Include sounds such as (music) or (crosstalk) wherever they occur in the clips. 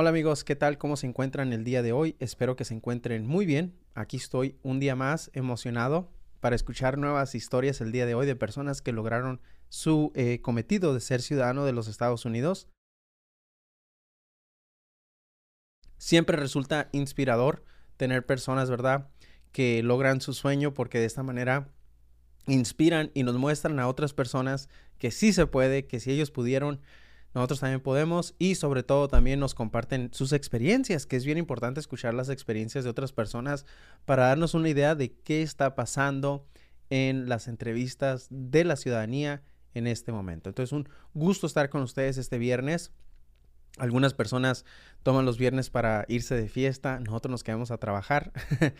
Hola amigos, ¿qué tal? ¿Cómo se encuentran el día de hoy? Espero que se encuentren muy bien. Aquí estoy un día más emocionado para escuchar nuevas historias el día de hoy de personas que lograron su eh, cometido de ser ciudadano de los Estados Unidos. Siempre resulta inspirador tener personas, ¿verdad? Que logran su sueño porque de esta manera inspiran y nos muestran a otras personas que sí se puede, que si ellos pudieron, nosotros también podemos y sobre todo también nos comparten sus experiencias, que es bien importante escuchar las experiencias de otras personas para darnos una idea de qué está pasando en las entrevistas de la ciudadanía en este momento. Entonces, un gusto estar con ustedes este viernes. Algunas personas toman los viernes para irse de fiesta, nosotros nos quedamos a trabajar (laughs)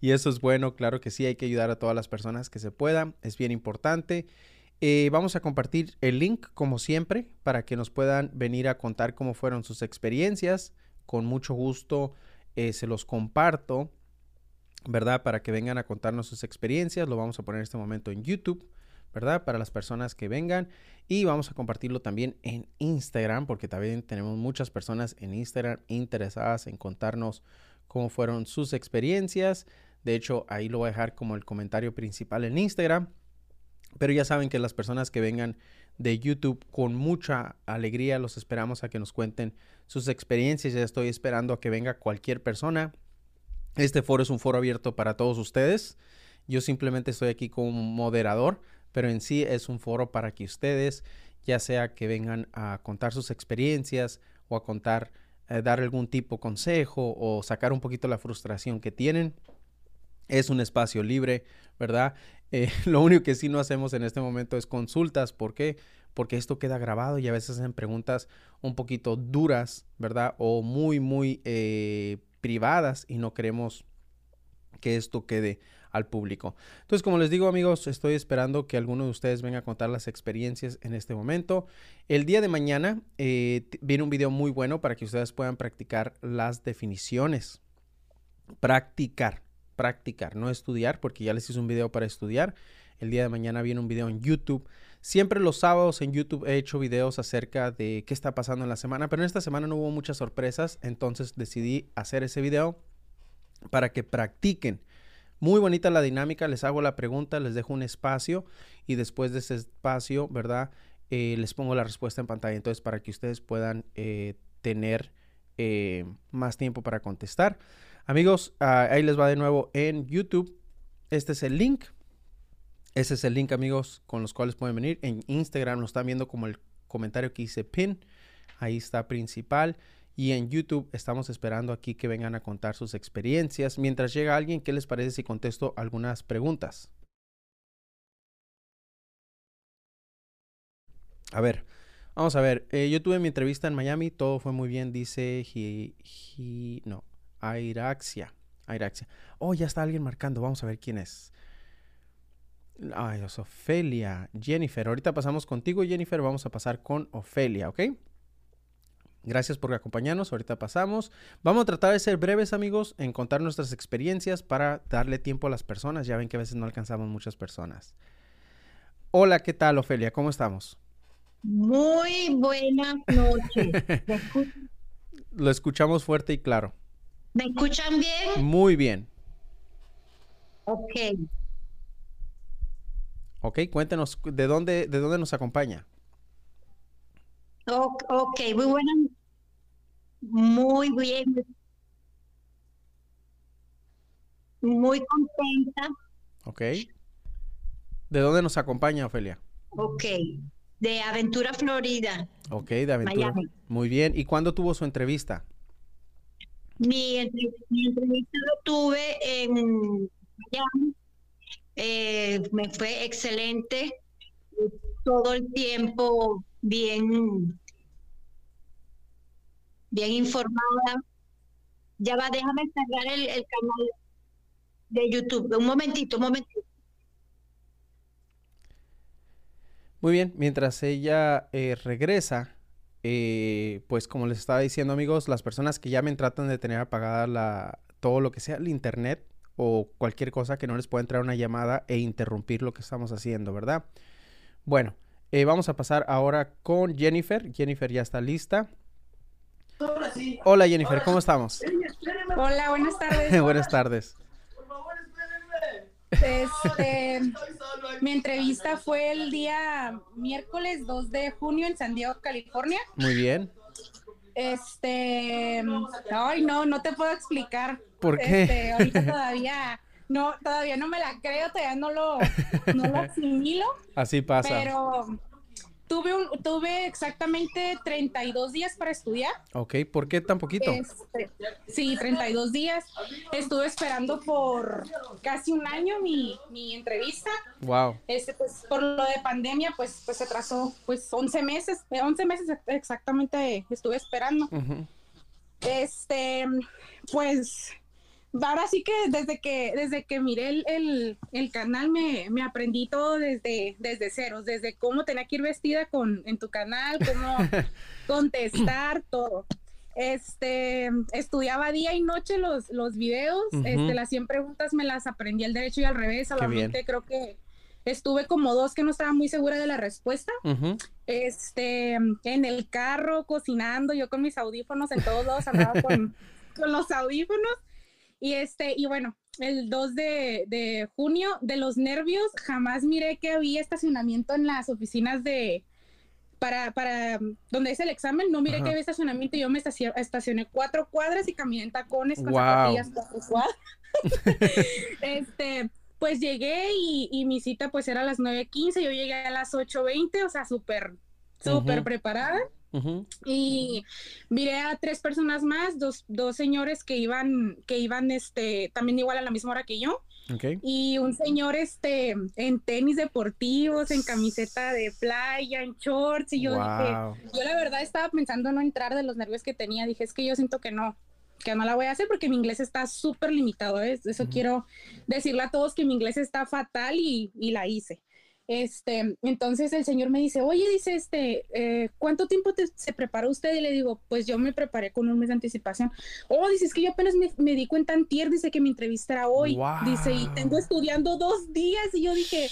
y eso es bueno, claro que sí, hay que ayudar a todas las personas que se puedan, es bien importante. Eh, vamos a compartir el link como siempre para que nos puedan venir a contar cómo fueron sus experiencias. Con mucho gusto eh, se los comparto, ¿verdad? Para que vengan a contarnos sus experiencias. Lo vamos a poner en este momento en YouTube. ¿verdad? Para las personas que vengan. Y vamos a compartirlo también en Instagram, porque también tenemos muchas personas en Instagram interesadas en contarnos cómo fueron sus experiencias. De hecho, ahí lo voy a dejar como el comentario principal en Instagram. Pero ya saben que las personas que vengan de YouTube con mucha alegría los esperamos a que nos cuenten sus experiencias. Ya estoy esperando a que venga cualquier persona. Este foro es un foro abierto para todos ustedes. Yo simplemente estoy aquí como moderador pero en sí es un foro para que ustedes, ya sea que vengan a contar sus experiencias o a contar, eh, dar algún tipo de consejo o sacar un poquito la frustración que tienen. Es un espacio libre, ¿verdad? Eh, (laughs) lo único que sí no hacemos en este momento es consultas. ¿Por qué? Porque esto queda grabado y a veces hacen preguntas un poquito duras, ¿verdad? O muy, muy eh, privadas y no queremos que esto quede al público. Entonces, como les digo amigos, estoy esperando que alguno de ustedes venga a contar las experiencias en este momento. El día de mañana eh, viene un video muy bueno para que ustedes puedan practicar las definiciones. Practicar, practicar, no estudiar, porque ya les hice un video para estudiar. El día de mañana viene un video en YouTube. Siempre los sábados en YouTube he hecho videos acerca de qué está pasando en la semana, pero en esta semana no hubo muchas sorpresas, entonces decidí hacer ese video para que practiquen muy bonita la dinámica, les hago la pregunta, les dejo un espacio y después de ese espacio, ¿verdad? Eh, les pongo la respuesta en pantalla. Entonces, para que ustedes puedan eh, tener eh, más tiempo para contestar. Amigos, ah, ahí les va de nuevo en YouTube. Este es el link. Ese es el link, amigos, con los cuales pueden venir. En Instagram lo están viendo como el comentario que hice pin. Ahí está principal. Y en YouTube estamos esperando aquí que vengan a contar sus experiencias. Mientras llega alguien, ¿qué les parece si contesto algunas preguntas? A ver, vamos a ver. Eh, yo tuve mi entrevista en Miami, todo fue muy bien, dice no, Airaxia. Airaxia. Oh, ya está alguien marcando, vamos a ver quién es. Ay, es Ofelia. Jennifer, ahorita pasamos contigo, Jennifer, vamos a pasar con Ofelia, ¿ok? Gracias por acompañarnos. Ahorita pasamos. Vamos a tratar de ser breves, amigos, en contar nuestras experiencias para darle tiempo a las personas. Ya ven que a veces no alcanzamos muchas personas. Hola, ¿qué tal, Ofelia? ¿Cómo estamos? Muy buenas noches. (laughs) Lo escuchamos fuerte y claro. ¿Me escuchan bien? Muy bien. Ok. Ok, cuéntenos, ¿de dónde, de dónde nos acompaña? Ok, muy buenas muy bien. Muy contenta. Ok. ¿De dónde nos acompaña, Ofelia? Ok. De Aventura, Florida. Ok, de Aventura. Muy bien. ¿Y cuándo tuvo su entrevista? Mi, entrevista lo tuve en Miami. Eh, me fue excelente. Todo el tiempo bien bien informada. Ya va, déjame cargar el, canal de YouTube. Un momentito, un momentito. Muy bien, mientras ella eh, regresa, eh, pues como les estaba diciendo amigos, las personas que llamen tratan de tener apagada la, todo lo que sea el internet o cualquier cosa que no les pueda entrar una llamada e interrumpir lo que estamos haciendo, ¿verdad? Bueno, eh, vamos a pasar ahora con Jennifer. Jennifer ya está lista. Hola Jennifer, ¿cómo estamos? Hola, buenas tardes. (laughs) buenas tardes. Este, mi entrevista fue el día miércoles 2 de junio en San Diego, California. Muy bien. Este, ay no, no te puedo explicar. ¿Por qué? Este, ahorita todavía no, todavía no me la creo, todavía no lo, no lo asimilo. (laughs) Así pasa. Pero Tuve, un, tuve exactamente 32 días para estudiar. Ok, ¿por qué tan poquito? Este, sí, 32 días. Estuve esperando por casi un año mi, mi entrevista. Wow. Este, pues por lo de pandemia, pues, pues se atrasó pues 11 meses, 11 eh, meses exactamente estuve esperando. Este, pues ahora sí que desde que, desde que miré el, el, canal me, me, aprendí todo desde, desde ceros, desde cómo tenía que ir vestida con, en tu canal, cómo (laughs) contestar, todo. Este, estudiaba día y noche los, los videos, este, las 100 preguntas me las aprendí al derecho y al revés, solamente creo que estuve como dos que no estaba muy segura de la respuesta. Este, en el carro, cocinando, yo con mis audífonos en todos lados, andaba con, (laughs) con los audífonos y este, y bueno, el 2 de, junio, de los nervios, jamás miré que había estacionamiento en las oficinas de, para, para donde es el examen, no miré que había estacionamiento, yo me estacioné, cuatro cuadras y caminé en tacones con zapatillas cuatro cuadras. (laughs) este, pues llegué y, mi cita pues era a las 9.15, yo llegué a las 8.20, o sea, súper, súper preparada. Y miré a tres personas más, dos, dos, señores que iban, que iban este, también igual a la misma hora que yo. Y un señor este, en tenis deportivos, en camiseta de playa, en shorts. Y yo dije, yo la verdad estaba pensando no entrar de los nervios que tenía. Dije, es que yo siento que no, que no la voy a hacer porque mi inglés está súper limitado. ¿eh? Eso quiero decirle a todos que mi inglés está fatal y, y la hice. Este, entonces el señor me dice, oye, dice, este, eh, ¿cuánto tiempo se preparó usted? Y le digo, pues yo me preparé con un mes de anticipación. Oh, dice, es que yo apenas me, di cuenta antier, dice que mi entrevista era hoy. Dice, y tengo estudiando dos días. Y yo dije,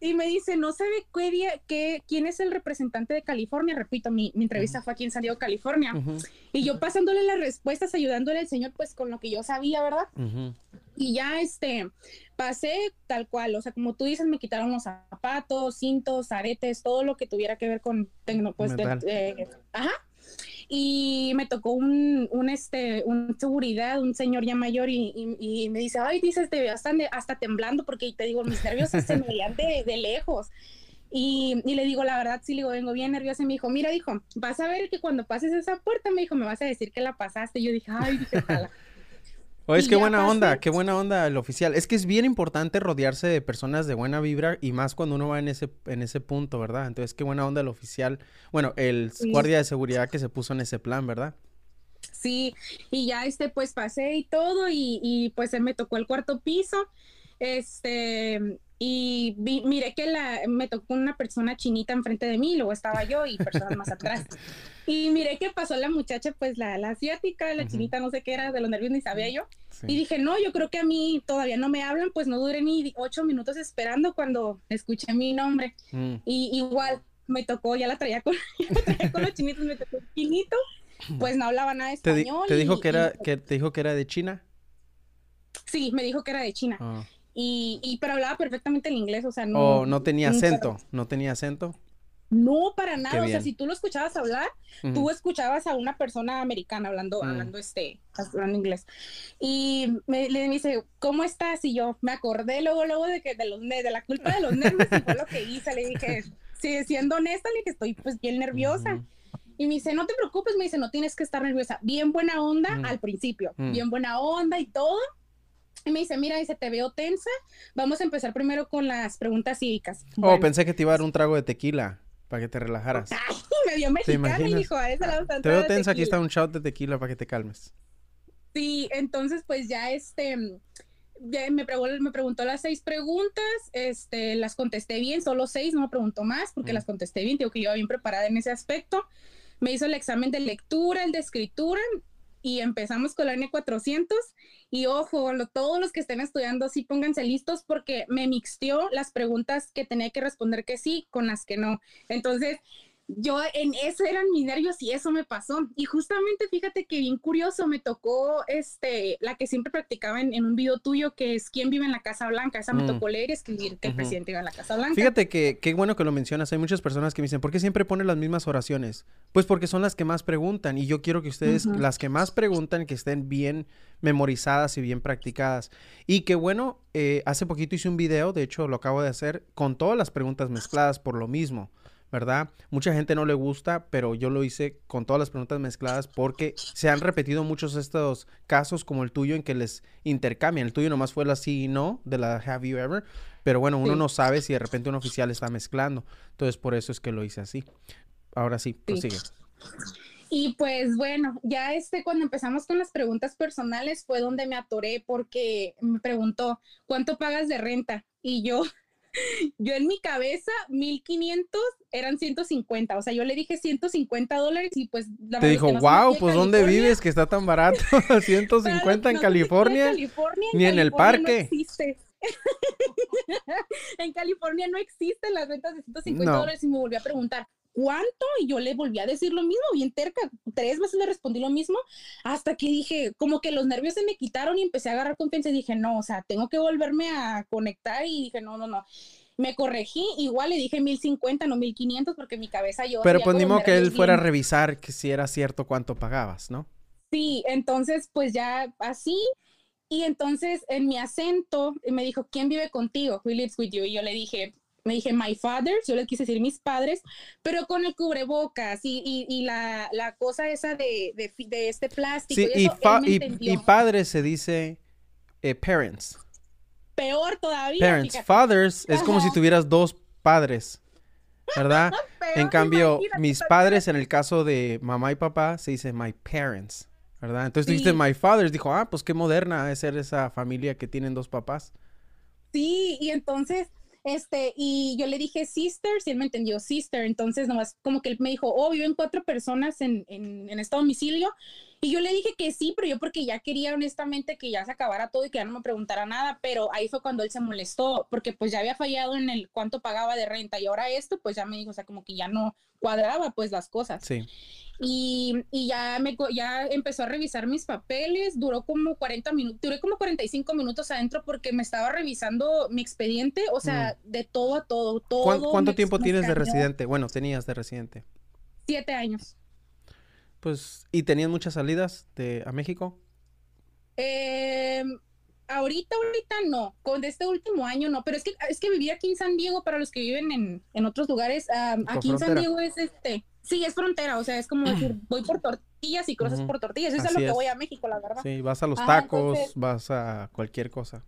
y me dice, no sabe qué día, qué, quién es el representante de California. Repito, mi, entrevista fue aquí en San Diego, California. Y yo pasándole las respuestas, ayudándole al señor, pues con lo que yo sabía, ¿verdad? Y ya, este, pasé tal cual, o sea, como tú dices, me quitaron los zapatos, cintos, aretes, todo lo que tuviera que ver con, pues, ajá, y me tocó un, un, este, un seguridad, un señor ya mayor y, y, me dice, ay, dices, te veo hasta, hasta temblando porque te digo, mis nervios se me veían de, de lejos. Y, y, le digo, la verdad, sí, le digo, vengo bien nerviosa. Y me dijo, mira, dijo, vas a ver que cuando pases esa puerta, me dijo, me vas a decir que la pasaste. Y yo dije, ay, dije. Oye, es qué buena onda, qué buena onda el oficial. Es que es bien importante rodearse de personas de buena vibra y más cuando uno va en ese, en ese punto, ¿verdad? Entonces, qué buena onda el oficial. Bueno, el guardia de seguridad que se puso en ese plan, ¿verdad? Sí, y ya este, pues pasé y todo, y, y pues me tocó el cuarto piso. Este, y vi, miré que la, me tocó una persona chinita enfrente de mí, luego estaba yo y personas más atrás. Y miré que pasó la muchacha, pues la, la asiática, la chinita, no sé qué era, de los nervios ni sabía yo. Y dije, no, yo creo que a mí todavía no me hablan, pues no duré ni ocho minutos esperando cuando escuché mi nombre. Mm. Y igual me tocó, ya la traía con, (laughs) con los chinitos, me tocó el chinito, pues no hablaba nada de español. ¿Te, dijo que era, que te dijo que era de China? Sí, me dijo que era de China. Ah. Y, y, pero hablaba perfectamente el inglés, o sea, no. Oh, no tenía acento, no tenía acento. No, para nada. O sea, si tú lo escuchabas hablar, tú escuchabas a una persona americana hablando, mm. hablando este, hablando inglés. Y me, le dice, ¿cómo estás? Y yo me acordé luego, luego de que de los de la culpa de los (laughs) nervios y fue lo que hice. Le dije, sí, siendo honesta, le dije, estoy pues bien nerviosa. Y me dice, no te preocupes, me dice, no tienes que estar nerviosa. Bien buena onda al principio, mm. bien buena onda y todo. Y me dice, mira, dice, te veo tensa. Vamos a empezar primero con las preguntas cívicas. Oh, pensé que te iba a dar un trago de tequila para que te relajaras. (laughs) Ay, me vio mexicano y dijo, a esa la Te veo tensa, aquí está un shot de tequila para que te calmes. Sí, entonces pues ya este, ya me, preguntó, me preguntó las seis preguntas, este, las contesté bien, solo seis, no me preguntó más porque mm. las contesté bien, digo que yo iba bien preparada en ese aspecto. Me hizo el examen de lectura, el de escritura y empezamos con la N400 y ojo, todos los que estén estudiando, sí pónganse listos porque me mixteó las preguntas que tenía que responder que sí con las que no. Entonces, yo en eso eran mis nervios y eso me pasó. Y justamente fíjate que bien curioso, me tocó este, la que siempre practicaba en, un video tuyo, que es ¿Quién vive en la Casa Blanca? Esa me mm. tocó leer y escribir que el presidente iba a la Casa Blanca. Fíjate que qué bueno que lo mencionas. Hay muchas personas que me dicen, ¿por qué siempre pones las mismas oraciones? Pues porque son las que más preguntan y yo quiero que ustedes, las que más preguntan, que estén bien memorizadas y bien practicadas. Y qué bueno, eh, hace poquito hice un video, de hecho lo acabo de hacer, con todas las preguntas mezcladas por lo mismo. ¿Verdad? Mucha gente no le gusta, pero yo lo hice con todas las preguntas mezcladas porque se han repetido muchos estos casos como el tuyo en que les intercambian. El tuyo nomás fue la sí y no de la Have You Ever, pero bueno, uno no sabe si de repente un oficial está mezclando. Entonces, por eso es que lo hice así. Ahora sí, prosigue. Y pues bueno, ya este cuando empezamos con las preguntas personales fue donde me atoré porque me preguntó, ¿cuánto pagas de renta? Y yo yo en mi cabeza, 1500 eran 150. O sea, yo le dije 150 dólares y pues. La Te dijo, wow, pues ¿dónde vives que está tan barato? (laughs) 150 en California. Ni en, el parque. (laughs) en California no existen las rentas de 150 dólares y me volví a preguntar, ¿cuánto? Y yo le volví a decir lo mismo, bien terca, tres veces le respondí lo mismo, hasta que dije, como que los nervios se me quitaron y empecé a agarrar confianza y dije, no, o sea, tengo que volverme a conectar y dije, no, no, no. Me corregí, igual le dije 1050, no 1500, porque mi cabeza yo... Pero pues ni modo que él fuera a revisar que si era cierto cuánto pagabas, ¿no? Sí, entonces pues ya así, y entonces en mi acento me dijo, ¿quién vive contigo? Who lives with you? Y yo le dije, me dije my father, yo le quise decir mis padres, pero con el cubrebocas y, y, la, la, cosa esa de, de, este plástico. Sí, y, y, padre se dice eh, parents. Peor todavía. Parents. Fathers es como si tuvieras dos padres, ¿verdad? (laughs) en cambio, mis padres, en el caso de mamá y papá, se dice my parents, ¿verdad? Entonces dijiste my fathers, dijo, ah, pues qué moderna es ser esa familia que tienen dos papás. Sí, y entonces este, y yo le dije sisters y él me entendió sister. Entonces, nomás como que él me dijo, oh, viven cuatro personas en, en, en este domicilio. Y yo le dije que sí, pero yo porque ya quería honestamente que ya se acabara todo y que ya no me preguntara nada, pero ahí fue cuando él se molestó, porque pues ya había fallado en el cuánto pagaba de renta y ahora esto, pues ya me dijo, o sea, como que ya no cuadraba pues las cosas. Sí. Y, y, ya, me, ya empezó a revisar mis papeles, duró como 40 minutos, duré como 45 minutos adentro porque me estaba revisando mi expediente, o sea, mm. de todo a todo, todo. ¿Cuánto, tiempo tienes de residente? Bueno, tenías de residente. Siete años. Pues, ¿y tenías muchas salidas de, a México? Eh, ahorita, ahorita no, con este último año no, pero es que, es que viví aquí en San Diego, para los que viven en, en otros lugares, aquí en San Diego es este Sí, es frontera, o sea, es como decir, (clears throat) voy por tortillas y cruzas por tortillas. Eso es lo que voy a México, la verdad. Sí, vas a los tacos, vas a cualquier cosa.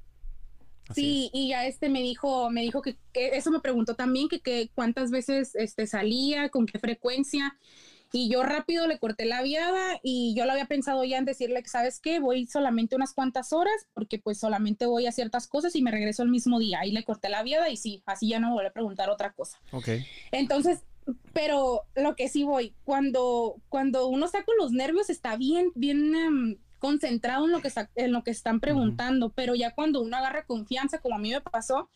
sí, y ya este me dijo, me dijo que, eso me preguntó también, que, que, cuántas veces este salía, con qué frecuencia. Y yo rápido le corté la viada y yo lo había pensado ya en decirle que, ¿sabes qué? Voy solamente unas cuantas horas porque pues solamente voy a ciertas cosas y me regreso el mismo día. Ahí le corté la viada y sí, así ya no me voy a preguntar otra cosa. Ok. Entonces, pero lo que sí voy, cuando, cuando uno está con los nervios está bien, bien em, concentrado en lo, que está, en lo que están preguntando, pero ya cuando uno agarra confianza, como a mí me pasó,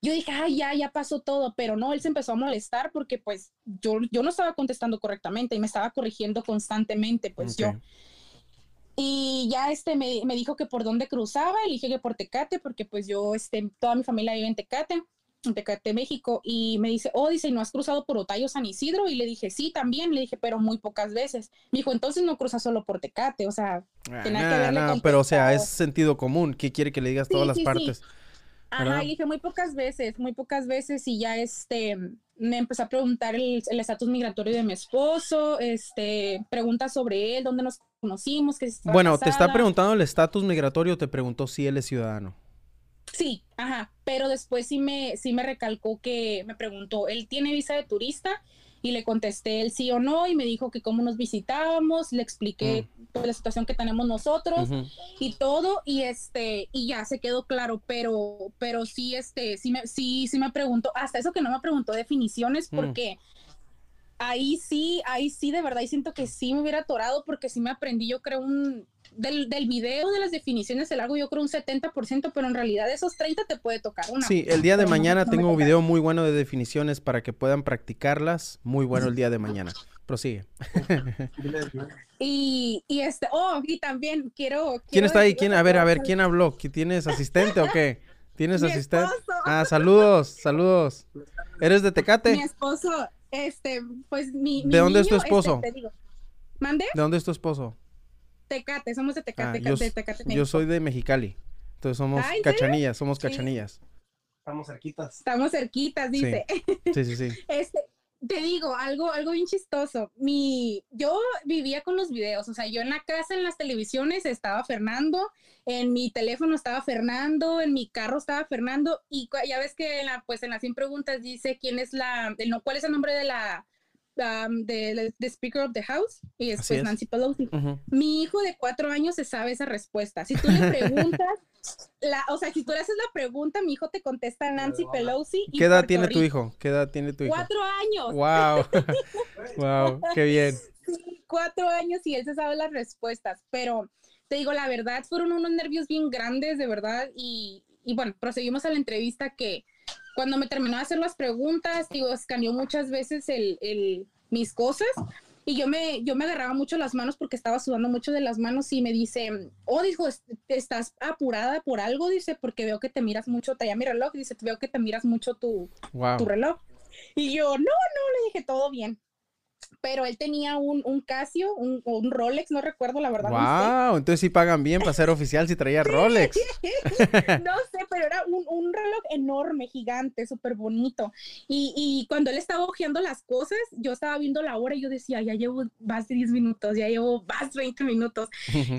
yo dije, ay, ya, ya pasó todo, pero no, él se empezó a molestar porque pues yo, yo no estaba contestando correctamente y me estaba corrigiendo constantemente, pues yo. Y ya este me, me, dijo que por dónde cruzaba, y dije que por Tecate, porque pues yo, este, toda mi familia vive en Tecate en Tecate, México, y me dice, oh, dice, ¿no has cruzado por Otayo, San Isidro? Y le dije, sí, también, le dije, pero muy pocas veces. Me dijo, entonces no cruzas solo por Tecate, o sea, tenía que verle no, pero o sea, es sentido común, ¿qué quiere que le digas todas las partes? Ajá, y dije, muy pocas veces, muy pocas veces, y ya este, me empezó a preguntar el estatus migratorio de mi esposo, este, preguntas sobre él, dónde nos conocimos, que Bueno, ¿te está preguntando el estatus migratorio te preguntó si él es ciudadano? Sí, ajá, pero después sí me, sí me recalcó que me preguntó, ¿él tiene visa de turista? Y le contesté el sí o no y me dijo que cómo nos visitábamos, le expliqué mm. toda la situación que tenemos nosotros y todo y este y ya se quedó claro, pero pero sí este sí me sí sí me preguntó, hasta eso que no me preguntó definiciones mm. porque ahí sí, ahí sí, de verdad, y siento que sí me hubiera atorado porque sí me aprendí, yo creo, un, del, del video de las definiciones del lago, yo creo un 70%, pero en realidad esos 30 te puede tocar una. Sí, el día de mañana tengo un video muy bueno de definiciones para que puedan practicarlas. Muy bueno el día de mañana. Prosigue. (laughs) y, y este, oh, y también quiero... ¿Quién está ahí? ¿Quién? A ver, a ver, ¿quién habló? ¿Tienes asistente o qué? (laughs) ¿Tienes asistente? Ah, saludos, saludos. ¿Eres de Tecate? Mi esposo, este, pues mi... ¿De dónde es tu este, esposo? ¿Mande? ¿De dónde es tu esposo? Tecate, somos de Tecate, ah, yo, Tecate yo, soy de Mexicali. Entonces somos cachanillas, somos cachanillas. Estamos cerquitas. Estamos cerquitas, dice. Sí, sí, sí. (laughs) Este, te digo, algo, algo bien chistoso. Mi, yo vivía con los videos, o sea, yo en la casa, en las televisiones estaba Fernando, en mi teléfono estaba Fernando, en mi carro estaba Fernando, y ya ves que en la, pues en las 100 preguntas dice quién es la, no, cuál es el nombre de la, de, Speaker of the House y es pues, Nancy Pelosi. Mi hijo de cuatro años se sabe esa respuesta. Si tú le (laughs) preguntas, la, o sea, si tú le haces la pregunta, mi hijo te contesta Nancy Pelosi. ¿Qué edad tiene tu hijo? ¿Qué edad tiene tu hijo? Cuatro años. Wow. wow, (laughs) (laughs) qué bien. cuatro años y él se sabe las respuestas, pero te digo la verdad, fueron unos nervios bien grandes, de verdad, y, y bueno, proseguimos a la entrevista que cuando me terminó de hacer las preguntas, digo, escaneó muchas veces el, el, mis cosas y yo me, yo me agarraba mucho las manos porque estaba sudando mucho de las manos y me dice, oh, dijo, estás apurada por algo, dice, porque veo que te miras mucho, traía mi reloj, dice, veo que te miras mucho tu, tu reloj. Y yo, no, no, le dije, todo bien pero él tenía un, un Casio, un, un, Rolex, no recuerdo la verdad. Wow, entonces sí pagan bien para ser oficial si traía Rolex. (laughs) no sé, pero era un, un reloj enorme, gigante, súper bonito. Y, y, cuando él estaba hojeando las cosas, yo estaba viendo la hora y yo decía, ya llevo más de 10 minutos, ya llevo más de 20 minutos.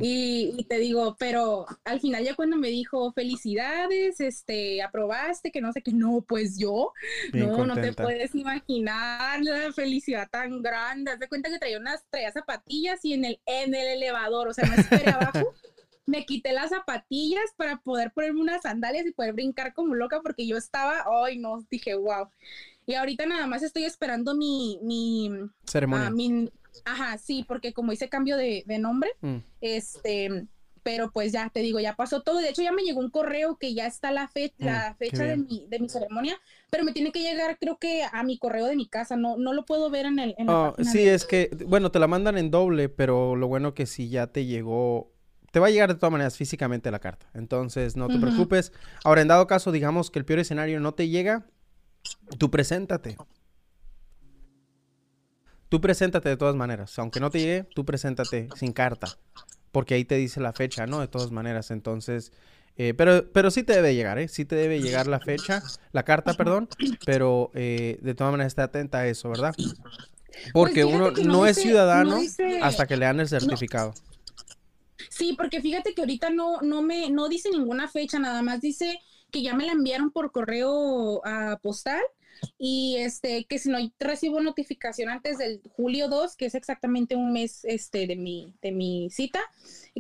y, y, te digo, pero al final ya cuando me dijo, felicidades, este, aprobaste, que no sé qué, no, pues yo, no, no te puedes imaginar la felicidad tan grande Haz de cuenta que traía unas, traía zapatillas y en el, en el elevador, o sea, no esperé (laughs) abajo. me quité las zapatillas para poder ponerme unas sandalias y poder brincar como loca porque yo estaba, ay no, dije, wow. Y ahorita nada más estoy esperando mi, mi ceremonia. Ah, ajá, sí, porque como hice cambio de, de nombre, mm. este, pero pues ya te digo, ya pasó todo. De hecho, ya me llegó un correo que ya está la, fe mm, la fecha de mi, de mi ceremonia, pero me tiene que llegar, creo que a mi correo de mi casa. No, no lo puedo ver en el. En oh, sí, es que, bueno, te la mandan en doble, pero lo bueno que si ya te llegó. Te va a llegar de todas maneras físicamente la carta. Entonces, no te preocupes. Ahora, en dado caso, digamos que el peor escenario no te llega, tú preséntate. Tú preséntate de todas maneras. Aunque no te llegue, tú preséntate sin carta porque ahí te dice la fecha, ¿no? De todas maneras, entonces, eh, pero, pero sí te debe llegar, ¿eh? Sí te debe llegar la fecha, la carta, perdón, pero eh, de todas maneras está atenta a eso, ¿verdad? Pues porque uno no, es ciudadano hasta que le dan el certificado. Sí, porque fíjate que ahorita no, no me, no dice ninguna fecha, nada más dice que ya me la enviaron por correo a postal y este que si no recibo notificación antes del julio 2, que es exactamente un mes este de mi de mi cita,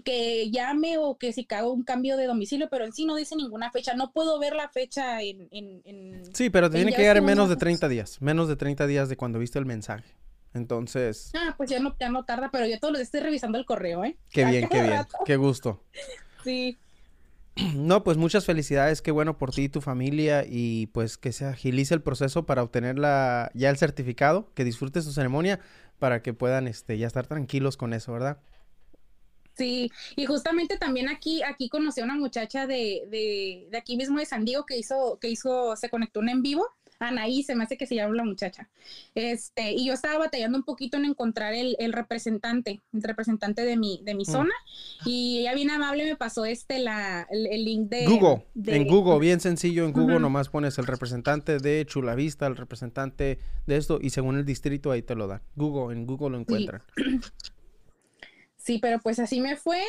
que llame o que si hago un cambio de domicilio, pero en sí no dice ninguna fecha, no puedo ver la fecha en... en, sí, pero te tiene que llegar en menos de 30 días, menos de 30 días de cuando viste el mensaje. Entonces... Ah, pues ya no, ya no tarda, pero yo todos los días estoy revisando el correo, ¿eh? Qué bien, qué bien, qué gusto. Sí. (clears throat) No, pues muchas felicidades, qué bueno por ti y tu familia y pues que se agilice el proceso para obtener la, ya el certificado, que disfrutes su ceremonia para que puedan este, ya estar tranquilos con eso, ¿verdad? Sí, y justamente también aquí, aquí conocí a una muchacha de, de, de aquí mismo de San Diego que hizo, que hizo, se conectó en vivo Anaí, se me hace que se llama la muchacha. Este, y yo estaba batallando un poquito en encontrar el, representante, el representante de mi, de mi mm. zona. Y ella bien amable me pasó este, la, el, link de... Google, en Google, bien sencillo, en Google nomás pones el representante de Chulavista, el representante de esto, y según el distrito ahí te lo da. Google, en Google lo encuentran. sí, pero pues así me fue.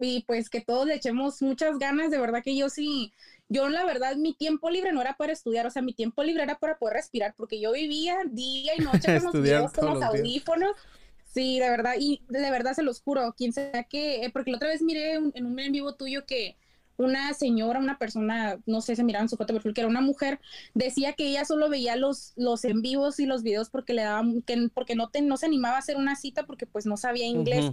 Y pues que todos le echemos muchas ganas, de verdad que yo sí, yo la verdad mi tiempo libre no era para estudiar, o sea, mi tiempo libre era para poder respirar, porque yo vivía día y noche (laughs) con los videos, con los, audífonos. Sí, de verdad, y de verdad se los juro, quien sea que, eh, porque la otra vez miré en un en vivo tuyo que una señora, una persona, no sé, se miraban su foto de perfil, que era una mujer, decía que ella solo veía los, los en vivos y los videos porque le daban, que, porque no, te, no se animaba a hacer una cita porque pues no sabía inglés.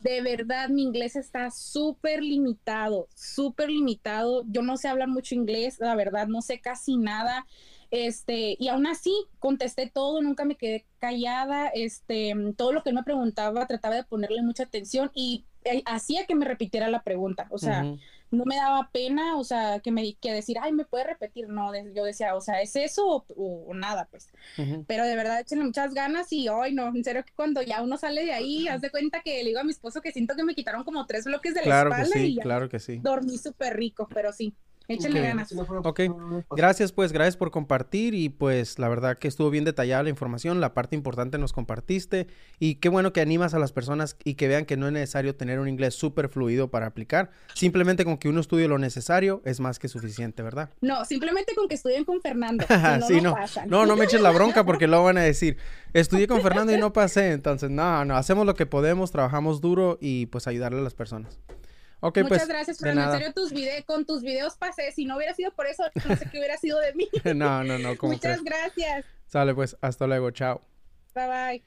De verdad, mi inglés está súper limitado, súper limitado. Yo no sé hablar mucho inglés, la verdad, no sé casi nada. Este, y aún así contesté todo, nunca me quedé callada, este, todo lo que me preguntaba trataba de ponerle mucha atención y eh, hacía que me repitiera la pregunta, o sea, no me daba pena, o sea, que me que decir, ay, me puede repetir, no, yo decía, o sea, ¿es eso o, nada? Pues, pero de verdad, échenle muchas ganas y, hoy no, en serio que cuando ya uno sale de ahí, haz de cuenta que le digo a mi esposo que siento que me quitaron como tres bloques de la espalda y claro que sí. dormí súper rico, pero sí. Échenle ganas. Ok, gracias pues, gracias por compartir y pues la verdad que estuvo bien detallada la información, la parte importante nos compartiste y qué bueno que animas a las personas y que vean que no es necesario tener un inglés súper fluido para aplicar, simplemente con que uno estudie lo necesario es más que suficiente, ¿verdad? No, simplemente con que estudien con Fernando. (laughs) no, no, no, no me eches la bronca porque luego van a decir, estudié con Fernando y no pasé, entonces no, no, hacemos lo que podemos, trabajamos duro y pues ayudarle a las personas. Muchas pues, gracias, Fran. En serio, tus con tus videos pasé. Si no hubiera sido por eso, no sé qué hubiera sido de mí. (laughs) no, no, no. Muchas gracias. Sale, pues, hasta luego. Chao. Bye, bye.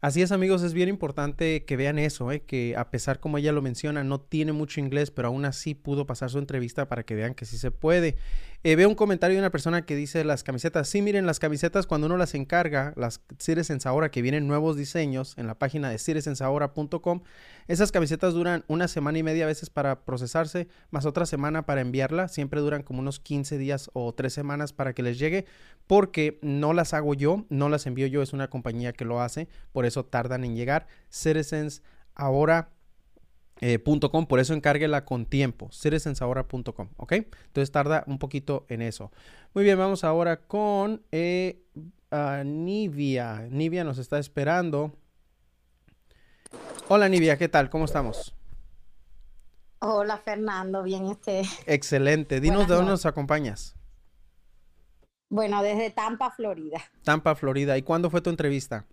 Así es, amigos, es bien importante que vean eso, ¿eh? que a pesar, como ella lo menciona, no tiene mucho inglés, pero aún así pudo pasar su entrevista para que vean que sí se puede. Eh, veo un comentario de una persona que dice las camisetas. Sí, miren, las camisetas cuando uno las encarga, las Citizens ahora que vienen nuevos diseños en la página de citizensahora.com, esas camisetas duran una semana y media a veces para procesarse, más otra semana para enviarla. Siempre duran como unos 15 días o 3 semanas para que les llegue, porque no las hago yo, no las envío yo, es una compañía que lo hace, por eso tardan en llegar. Citizens ahora eh, .com, por eso encárguela con tiempo, citizensahora.com, ¿ok? Entonces tarda un poquito en eso. Muy bien, vamos ahora con eh, Nivia. Nivia nos está esperando. Hola Nivia, ¿qué tal? ¿Cómo estamos? Hola Fernando, bien este. Excelente. Dinos de dónde nos acompañas. Bueno, desde Tampa, Florida. Tampa, Florida. ¿Y cuándo fue tu entrevista?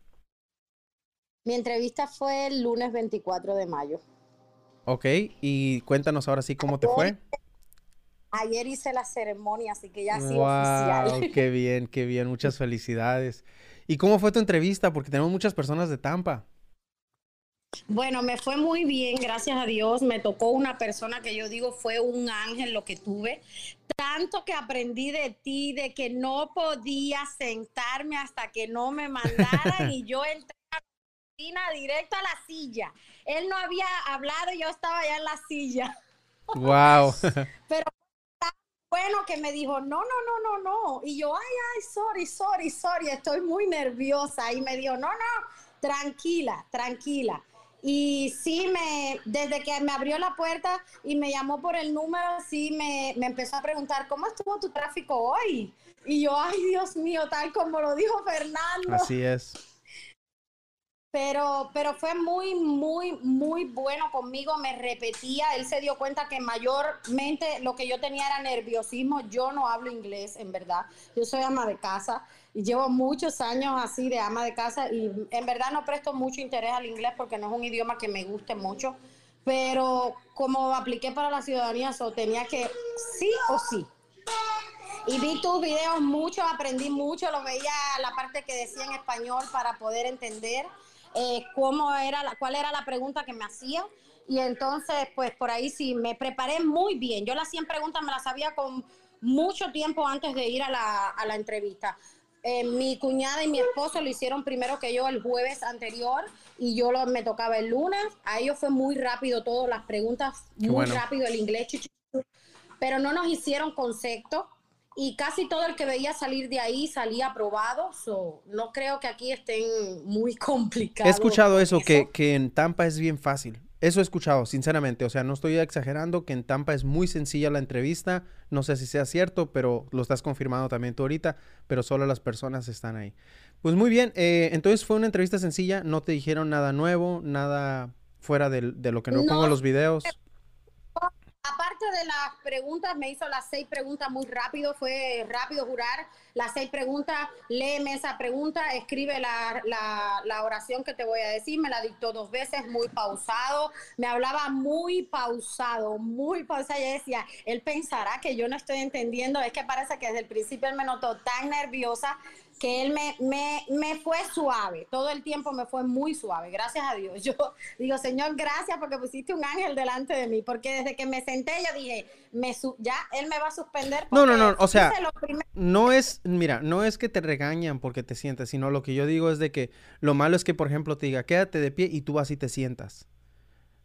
Mi entrevista fue el lunes 24 de mayo. Ok, y cuéntanos ahora sí cómo te fue. Ayer hice la ceremonia, así que ya ha sido oficial. Qué bien, qué bien, muchas (laughs) felicidades. ¿Y cómo fue tu entrevista? Porque tenemos muchas personas de Tampa. Bueno, me fue muy bien, gracias a Dios. Me tocó una persona que yo digo fue un ángel lo que tuve. Tanto que aprendí de ti, de que no podía sentarme hasta que no me mandaran y (laughs) yo entré directo a la silla. Él no había hablado y yo estaba ya en la silla. Wow. (laughs) Pero bueno que me dijo, no, no, no, no, no. Y yo, ay, ay, sorry, sorry, sorry, estoy muy nerviosa. Y me dijo, no, no, tranquila, tranquila. Y sí, me, desde que me abrió la puerta y me llamó por el número, sí me, me empezó a preguntar, ¿cómo estuvo tu tráfico hoy? Y yo, ay, Dios mío, tal como lo dijo Fernando. Así es pero, pero fue muy, muy, muy bueno conmigo, me repetía, él se dio cuenta que mayormente lo que yo tenía era nerviosismo, yo no hablo inglés, en verdad, yo soy ama de casa y llevo muchos años así de ama de casa y en verdad no presto mucho interés al inglés porque no es un idioma que me guste mucho, pero como apliqué para la ciudadanía, so tenía que sí o sí. Y vi tus videos mucho, aprendí mucho, lo veía la parte que decía en español para poder entender eh, cómo era la, cuál era la pregunta que me hacía. Y entonces, pues por ahí sí, me preparé muy bien. Yo las 100 preguntas me las sabía con mucho tiempo antes de ir a la, a la entrevista. Eh, mi cuñada y mi esposo lo hicieron primero que yo el jueves anterior y yo lo, me tocaba el lunes. A ellos fue muy rápido todo, las preguntas, muy rápido el inglés, pero no nos hicieron concepto y casi todo el que veía salir de ahí salía aprobado. no creo que aquí estén muy (laughs) complicados. He escuchado eso, Que, que en Tampa es bien fácil. Eso he escuchado, sinceramente. O sea, no estoy exagerando que en Tampa es muy sencilla la entrevista. No sé si sea cierto, pero lo estás confirmando también tú ahorita. Pero solo las personas están ahí. Pues muy bien. Eh, entonces fue una entrevista sencilla. No te dijeron nada nuevo, nada fuera de, lo que no, pongo en los videos. Aparte de las preguntas, me hizo las seis preguntas muy rápido, fue rápido jurar. Las seis preguntas, léeme esa pregunta, escribe la, la, oración que te voy a decir, me la dictó dos veces, muy pausado, me hablaba muy pausado, muy pausado, y decía, él pensará que yo no estoy entendiendo, es que parece que desde el principio él me notó tan nerviosa, que él me, me, me, fue suave, todo el tiempo me fue muy suave, gracias a Dios. (laughs) Yo digo, Señor, gracias porque pusiste un ángel delante de mí, porque desde que me senté yo dije, me ya, él me va a suspender. No, no, no, o sea, no es, mira, no es que te regañan porque te sientas, sino lo que yo digo es de que lo malo es que, por ejemplo, te diga, quédate de pie y tú vas y te sientas,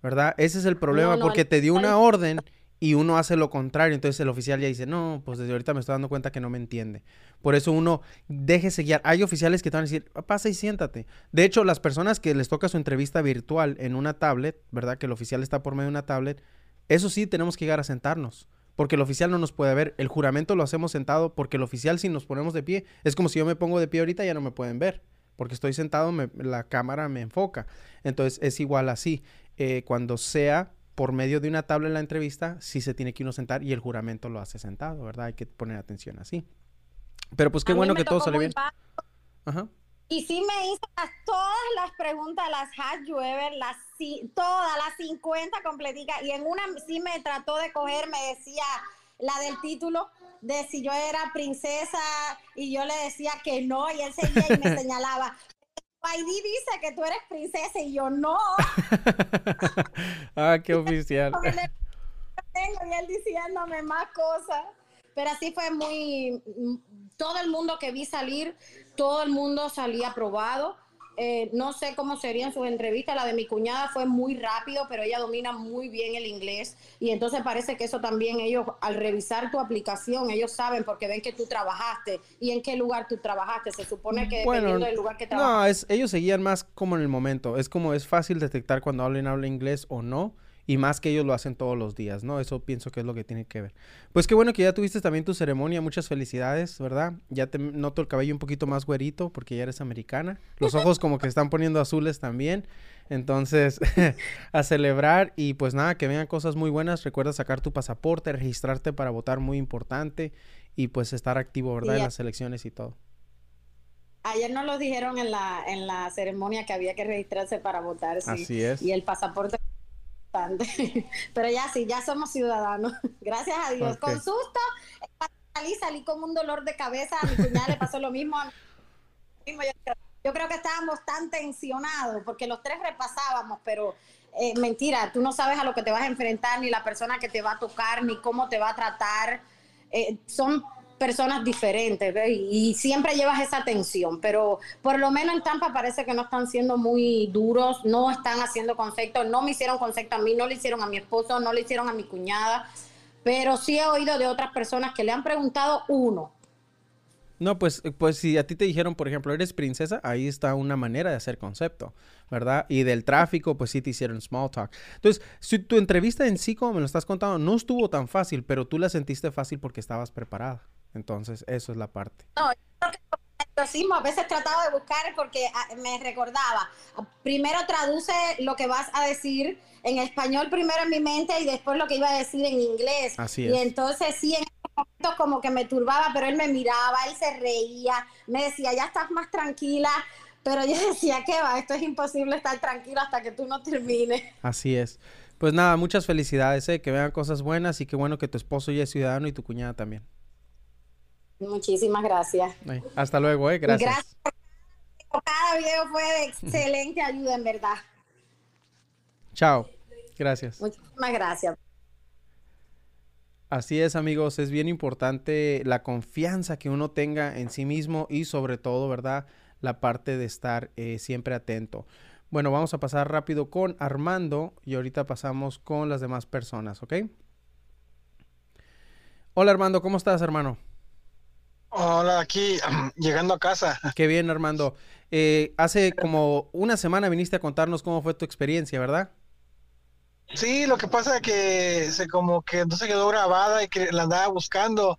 ¿verdad? Ese es el problema, porque te dio una orden y uno hace lo contrario, entonces el oficial ya dice, no, pues desde ahorita me estoy dando cuenta que no me entiende. Por eso uno déjese guiar. Hay oficiales que te van a decir, pasa y siéntate. De hecho, las personas que les toca su entrevista virtual en una tablet, ¿verdad? Que el oficial está por medio de una tablet, eso sí tenemos que llegar a sentarnos. Porque el oficial no nos puede ver. El juramento lo hacemos sentado porque el oficial si nos ponemos de pie, es como si yo me pongo de pie ahorita ya no me pueden ver. Porque estoy sentado, la cámara me enfoca. Entonces es igual así. Eh, cuando sea por medio de una tabla en la entrevista, sí se tiene que uno sentar y el juramento lo hace sentado, ¿verdad? Hay que poner atención así. Pero pues qué bueno que todo sale bien. Ajá. Y sí me hizo todas las preguntas, las Hatch las todas, las 50 completicas. Y en una sí me trató de coger, me decía la del título, de si yo era princesa, y yo le decía que no, y él seguía y me (laughs) señalaba. ID dice que tú eres princesa y yo no. (laughs) ah, qué oficial. Tengo y él diciéndome más cosas. Pero así fue muy. Todo el mundo que vi salir, todo el mundo salía aprobado. Eh, no sé cómo serían sus entrevistas. La de mi cuñada fue muy rápido, pero ella domina muy bien el inglés. Y entonces parece que eso también ellos, al revisar tu aplicación, ellos saben porque ven que tú trabajaste y en qué lugar tú trabajaste. Se supone que dependiendo del lugar que trabajaste. No, es, ellos seguían más como en el momento. Es como es fácil detectar cuando alguien habla inglés o no. Y más que ellos lo hacen todos los días, ¿no? Eso pienso que es lo que tiene que ver. Pues qué bueno que ya tuviste también tu ceremonia. Muchas felicidades, ¿verdad? Ya te noto el cabello un poquito más güerito porque ya eres americana. Los ojos como que están poniendo azules también. Entonces, (laughs) a celebrar y pues nada, que vengan cosas muy buenas. Recuerda sacar tu pasaporte, registrarte para votar, muy importante. Y pues estar activo, ¿verdad? en las elecciones y todo. Ayer nos lo dijeron en la, en la ceremonia que había que registrarse para votar. Sí. Así es. Y el pasaporte (laughs) Pero ya sí, ya somos ciudadanos. (laughs) Gracias a Dios. Con susto, salí, salí con un dolor de cabeza. A mi cuñada le pasó lo mismo. Yo, creo que estábamos tan tensionados porque los tres repasábamos, pero eh, mentira, tú no sabes a lo que te vas a enfrentar, ni la persona que te va a tocar, ni cómo te va a tratar. Eh, son personas diferentes y siempre llevas esa tensión, pero por lo menos en Tampa parece que no están siendo muy duros, no están haciendo concepto, no me hicieron concepto a mí, no le hicieron a mi esposo, no le hicieron a mi cuñada, pero sí he oído de otras personas que le han preguntado uno. No, pues, pues si a ti te dijeron, por ejemplo, eres princesa, ahí está una manera de hacer concepto, ¿verdad? Y del tráfico, pues sí te hicieron small talk. Entonces, si tu entrevista en sí, como me lo estás contando, no estuvo tan fácil, pero tú la sentiste fácil porque estabas preparada. Entonces, eso es la parte. No, yo creo a veces trataba de buscar porque ah, me recordaba, primero traduce lo que vas a decir en español primero en mi mente y después lo que iba a decir en inglés. Así es. Y entonces sí, en esos momentos como que me turbaba, pero él me miraba, él se reía, me decía, ya estás más tranquila. Pero yo (laughs) decía, ¿qué va? Esto es imposible estar tranquilo hasta que tú no termines. Así es. Pues nada, muchas felicidades, ¿eh? que vean cosas buenas y qué bueno que tu esposo ya es ciudadano y tu cuñada también. Muchísimas gracias. hasta luego, ¿eh? Gracias. Gracias. Cada video fue de excelente ayuda, en verdad. Chao. Gracias. Muchísimas gracias. Así es, amigos, es bien importante la confianza que uno tenga en sí mismo y sobre todo, ¿verdad? La parte de estar eh, siempre atento. Bueno, vamos a pasar rápido con Armando y ahorita pasamos con las demás personas, ¿ok? Hola Armando, ¿cómo estás, hermano? Hola, aquí (clears throat) llegando a casa. (laughs) Qué bien, Armando. Eh, hace como una semana viniste a contarnos cómo fue tu experiencia, ¿verdad? Sí, lo que pasa es que se como que no se quedó grabada y que la andaba buscando.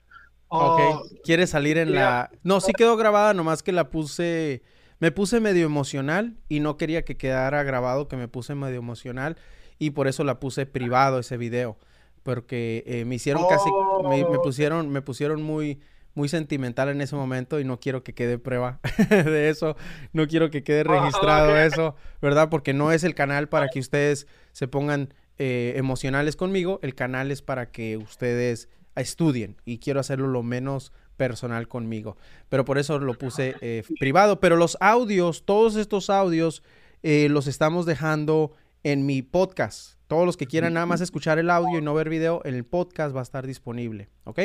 Ok, quiere salir en la... No, sí quedó grabada, nomás que la puse... Me puse medio emocional y no quería que quedara grabado que me puse medio emocional y por eso la puse privado ese video. porque eh, me hicieron casi, me, oh. pusieron, me pusieron muy, muy sentimental en ese momento y no quiero que quede prueba (laughs) de eso, no quiero que quede registrado eso, ¿verdad? Porque no es el canal para que ustedes se pongan eh, emocionales conmigo, el canal es para que ustedes estudien y quiero hacerlo lo menos personal conmigo, pero por eso lo puse eh, privado, pero los audios, todos estos audios los estamos dejando en mi podcast. Todos los que quieran nada más escuchar el audio y no ver video, en el podcast va a estar disponible, ¿ok?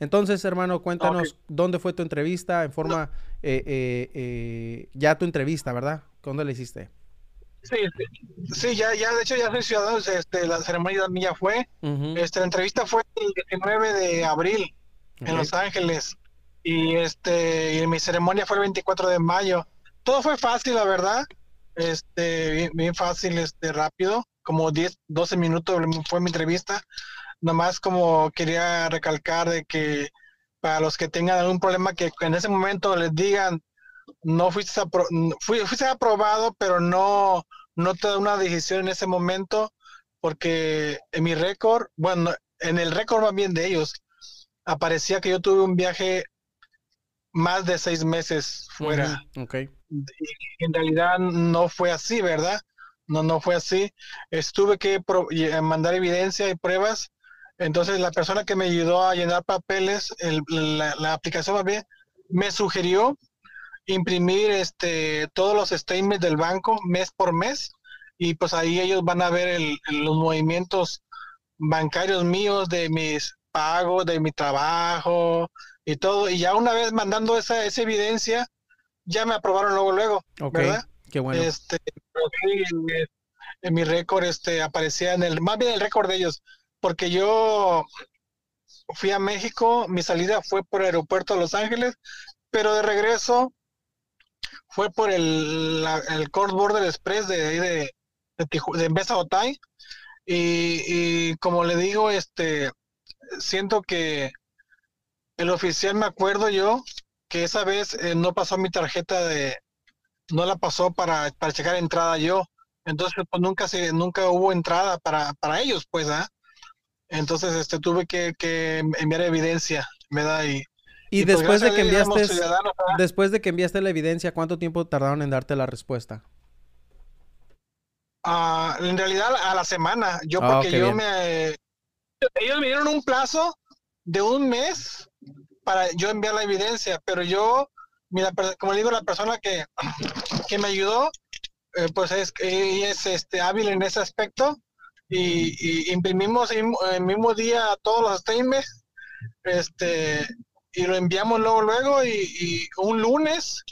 Entonces, hermano, cuéntanos dónde fue tu entrevista en forma, eh, eh, eh, ya tu entrevista, ¿verdad? ¿Dónde la hiciste? Sí, sí, ya, ya, de hecho ya soy ciudadano, este, la ceremonia mía fue, este, la entrevista fue el 19 de abril en Los Ángeles y este, y mi ceremonia fue el 24 de mayo. Todo fue fácil, la verdad este, bien, fácil, este, rápido, como 10, 12 minutos fue mi entrevista. Nomás como quería recalcar de que para los que tengan algún problema que en ese momento les digan no fuiste, fuiste aprobado, pero no, no te da una decisión en ese momento, porque en mi récord, bueno, en el récord más bien de ellos, aparecía que yo tuve un viaje más de seis meses fuera. okay. Y en realidad no fue así, ¿verdad? No, no fue así. Estuve que eh, mandar evidencia y pruebas. Entonces la persona que me ayudó a llenar papeles, la, aplicación más bien, me sugirió imprimir este todos los statements del banco mes por mes y pues ahí ellos van a ver los movimientos bancarios míos de mis pagos, de mi trabajo, y todo. Y ya una vez mandando esa, esa evidencia, ya me aprobaron luego, luego. ¿Verdad? Qué bueno. Este, en, mi récord este, aparecía en el, más bien el récord de ellos, porque yo fui a México, mi salida fue por el aeropuerto de Los Ángeles, pero de regreso fue por el, el Court Border Express de de, de, de, de Otay. Y, y como le digo, este siento que el oficial me acuerdo yo que esa vez eh, no pasó mi tarjeta de, no la pasó para, para checar entrada yo. Entonces, pues nunca se, nunca hubo entrada para, para ellos, pues, ¿ah? Entonces, este, tuve que, que enviar evidencia, me da y, y, pues, después de que enviaste, después de que enviaste la evidencia, ¿cuánto tiempo tardaron en darte la respuesta? Ah, en realidad a la semana, yo ah, porque yo me, ellos me dieron un plazo de un mes para yo enviar la evidencia, pero yo, mira, como digo, la persona que, que me ayudó, eh, pues es, es este, hábil en ese aspecto y, imprimimos el, mismo día todos los statements este, y lo enviamos luego, luego y, un lunes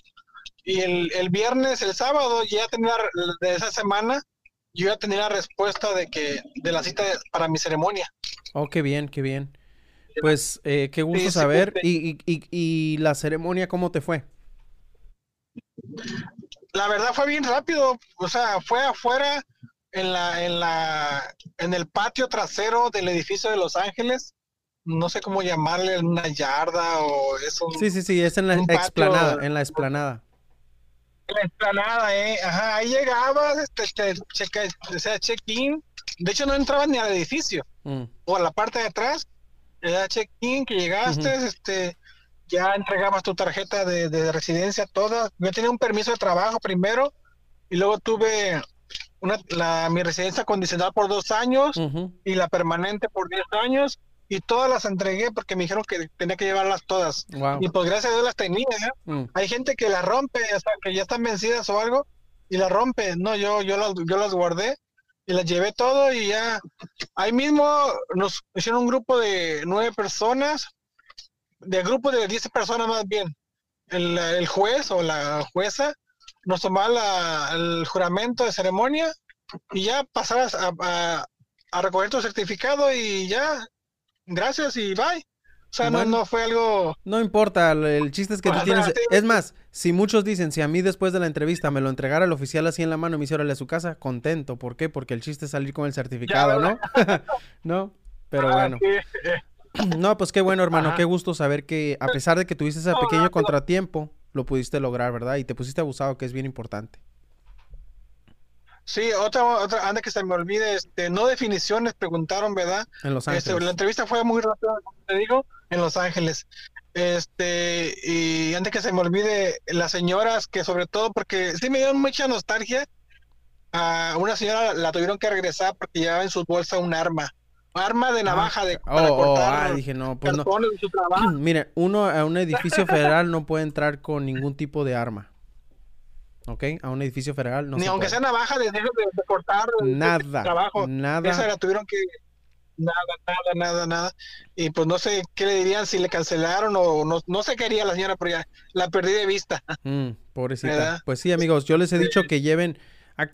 y el, el, viernes, el sábado, ya tenía de esa semana, yo ya tenía la respuesta de que de la cita para mi ceremonia. Oh, qué bien, qué bien. Pues eh, qué gusto saber. ¿Y, y, y, la ceremonia cómo te fue? La verdad fue bien rápido. O sea, fue afuera en la, en la, en el patio trasero del edificio de Los Ángeles. No sé cómo llamarle, una yarda o eso. Sí, sí, sí, es en la explanada, en la explanada. En la explanada, eh. Ajá, ahí llegabas, este, o sea, check-in. De hecho, no entrabas ni al edificio. Mm. O a la parte de atrás era check-in, que llegaste, este, ya entregabas tu tarjeta de, residencia toda. Yo tenía un permiso de trabajo primero y luego tuve una, la, mi residencia condicional por dos años y la permanente por diez años y todas las entregué porque me dijeron que tenía que llevarlas todas. Y pues gracias a Dios las tenía. Mm. Hay gente que las rompe, que ya están vencidas o algo y las rompe. No, yo, yo, las, yo las guardé y las llevé todo y ya ahí mismo nos hicieron un grupo de nueve personas, de grupo de diez personas más bien. El, juez o la jueza nos tomaba el juramento de ceremonia y ya pasabas a, a recoger tu certificado y ya, gracias y bye. O sea, no, fue algo... No importa, el chiste es que tú tienes... Es más, si muchos dicen, si a mí después de la entrevista me lo entregara el oficial así en la mano y me hiciera a su casa, contento. ¿Por qué? Porque el chiste es salir con el certificado, ¿no? (laughs) ¿No? Pero ah, bueno. (clears throat) no, pues qué bueno, hermano. Qué gusto saber que a pesar de que tuviste ese pequeño contratiempo, lo pudiste lograr, ¿verdad? Y te pusiste abusado, que es bien importante. Sí, otra, otra, antes que se me olvide, este, no definiciones, preguntaron, ¿verdad? En Los Este, Ángeles. la entrevista fue muy rápida, como te digo, en Los Ángeles. Este, y antes que se me olvide, las señoras que sobre todo, porque sí me dio mucha nostalgia, a una señora la tuvieron que regresar porque llevaba en su bolsa un arma. Arma de navaja de, para Oh, oh, cortar ah, dije, no, pues no. cartones de su trabajo. (clears throat) Mire, uno a un edificio federal no puede entrar con ningún tipo de arma. ¿Ok? A un edificio federal no Ni se aunque puede. sea navaja de, de, de cortar Nada, trabajo. nada. Esa la tuvieron que nada, nada, nada, nada. Y pues no sé qué le dirían si le cancelaron o no, no sé qué haría la señora, pero ya la perdí de vista. Mm, pobrecita. ¿Verdad? Pues sí, amigos, yo les he dicho que lleven,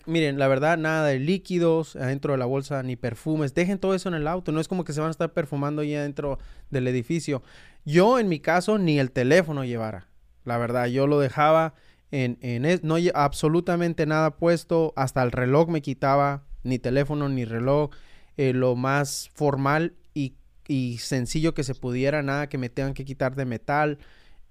miren, la verdad, nada de líquidos adentro de la bolsa, ni perfumes. Dejen todo eso en el auto. No es como que se van a estar perfumando ahí adentro del edificio. Yo, en mi caso, ni el teléfono llevara. La verdad, yo lo dejaba en, en es- no absolutamente nada puesto. Hasta el reloj me quitaba, ni teléfono, ni reloj. eh, lo más formal y, y sencillo que se pudiera, nada que me tengan que quitar de metal.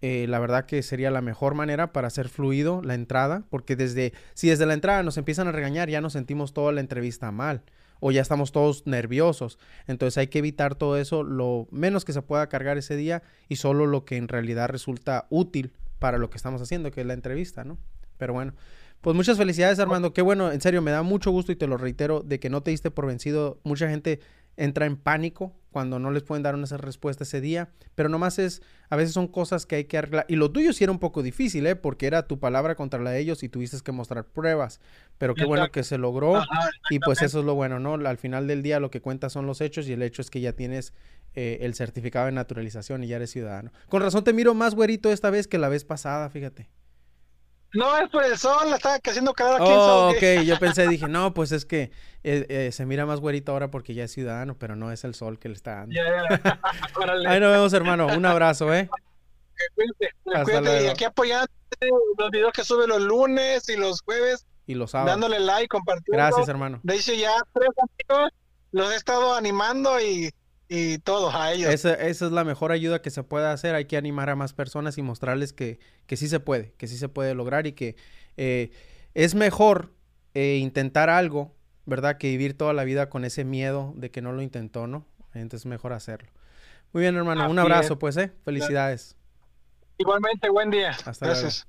Eh, la verdad que sería la mejor manera para hacer fluido la entrada, porque desde, si desde la entrada nos empiezan a regañar, ya nos sentimos toda la entrevista mal, o ya estamos todos nerviosos. Entonces hay que evitar todo eso, lo menos que se pueda cargar ese día y solo lo que en realidad resulta útil para lo que estamos haciendo, que es la entrevista, ¿no? Pero bueno, pues muchas felicidades Armando, qué bueno, en serio, me da mucho gusto y te lo reitero de que no te diste por vencido. Mucha gente entra en pánico cuando no les pueden dar una respuesta ese día, pero nomás es, a veces son cosas que hay que arreglar. Y lo tuyo sí era un poco difícil, ¿eh? Porque era tu palabra contra la de ellos y tuviste que mostrar pruebas, pero qué bueno que se logró Ajá, y pues eso es lo bueno, ¿no? Al final del día lo que cuenta son los hechos y el hecho es que ya tienes eh, el certificado de naturalización y ya eres ciudadano. Con razón te miro más güerito esta vez que la vez pasada, fíjate. No, es por el sol, la estaba haciendo caer aquí en Oh, Southgate. ok, yo pensé, dije, no, pues es que eh, eh, se mira más güerito ahora porque ya es ciudadano, pero no es el sol que le está dando. Ya, ya. (laughs) Órale, Ahí nos vemos, hermano. Un abrazo, ¿eh? cuídate, Hasta cuídate. Y aquí apoyando los videos que sube los lunes y los jueves, Y los sábados. dándole like, compartiendo. Gracias, hermano. De hecho, ya tres amigos los he estado animando y, y todos a ellos. Esa, esa es la mejor ayuda que se puede hacer. Hay que animar a más personas y mostrarles que, que sí se puede, que sí se puede lograr y que eh, es mejor eh, intentar algo, ¿verdad? Que vivir toda la vida con ese miedo de que no lo intentó, ¿no? Entonces es mejor hacerlo. Muy bien, hermano. Un abrazo, es. pues, ¿eh? Felicidades. Igualmente, buen día. Hasta Gracias.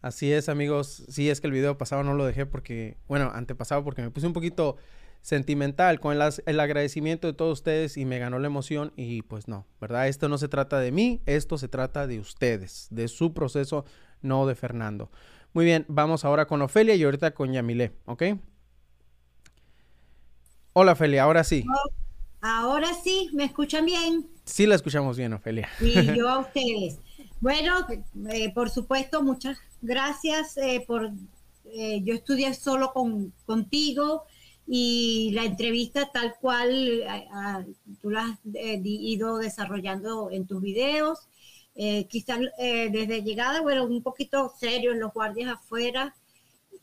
Así es, amigos. Sí, es que el video pasado no lo dejé porque, bueno, antepasado porque me puse un poquito sentimental con el, el agradecimiento de todos ustedes y me ganó la emoción y pues no, ¿verdad? Esto no se trata de mí, esto se trata de ustedes, de su proceso, no de Fernando. Muy bien, vamos ahora con Ofelia y ahorita con Yamile, ¿ok? Hola, Ofelia, ahora sí. Ahora sí, ¿me escuchan bien? Sí la escuchamos bien, Ofelia. Y yo (laughs) a ustedes. Bueno, eh, por supuesto, muchas gracias eh, por... eh, yo estudié solo con, contigo y la entrevista tal cual eh, ah, tú la has eh, ido desarrollando en tus videos. Eh, quizás eh, desde llegada, bueno, un poquito serios los guardias afuera,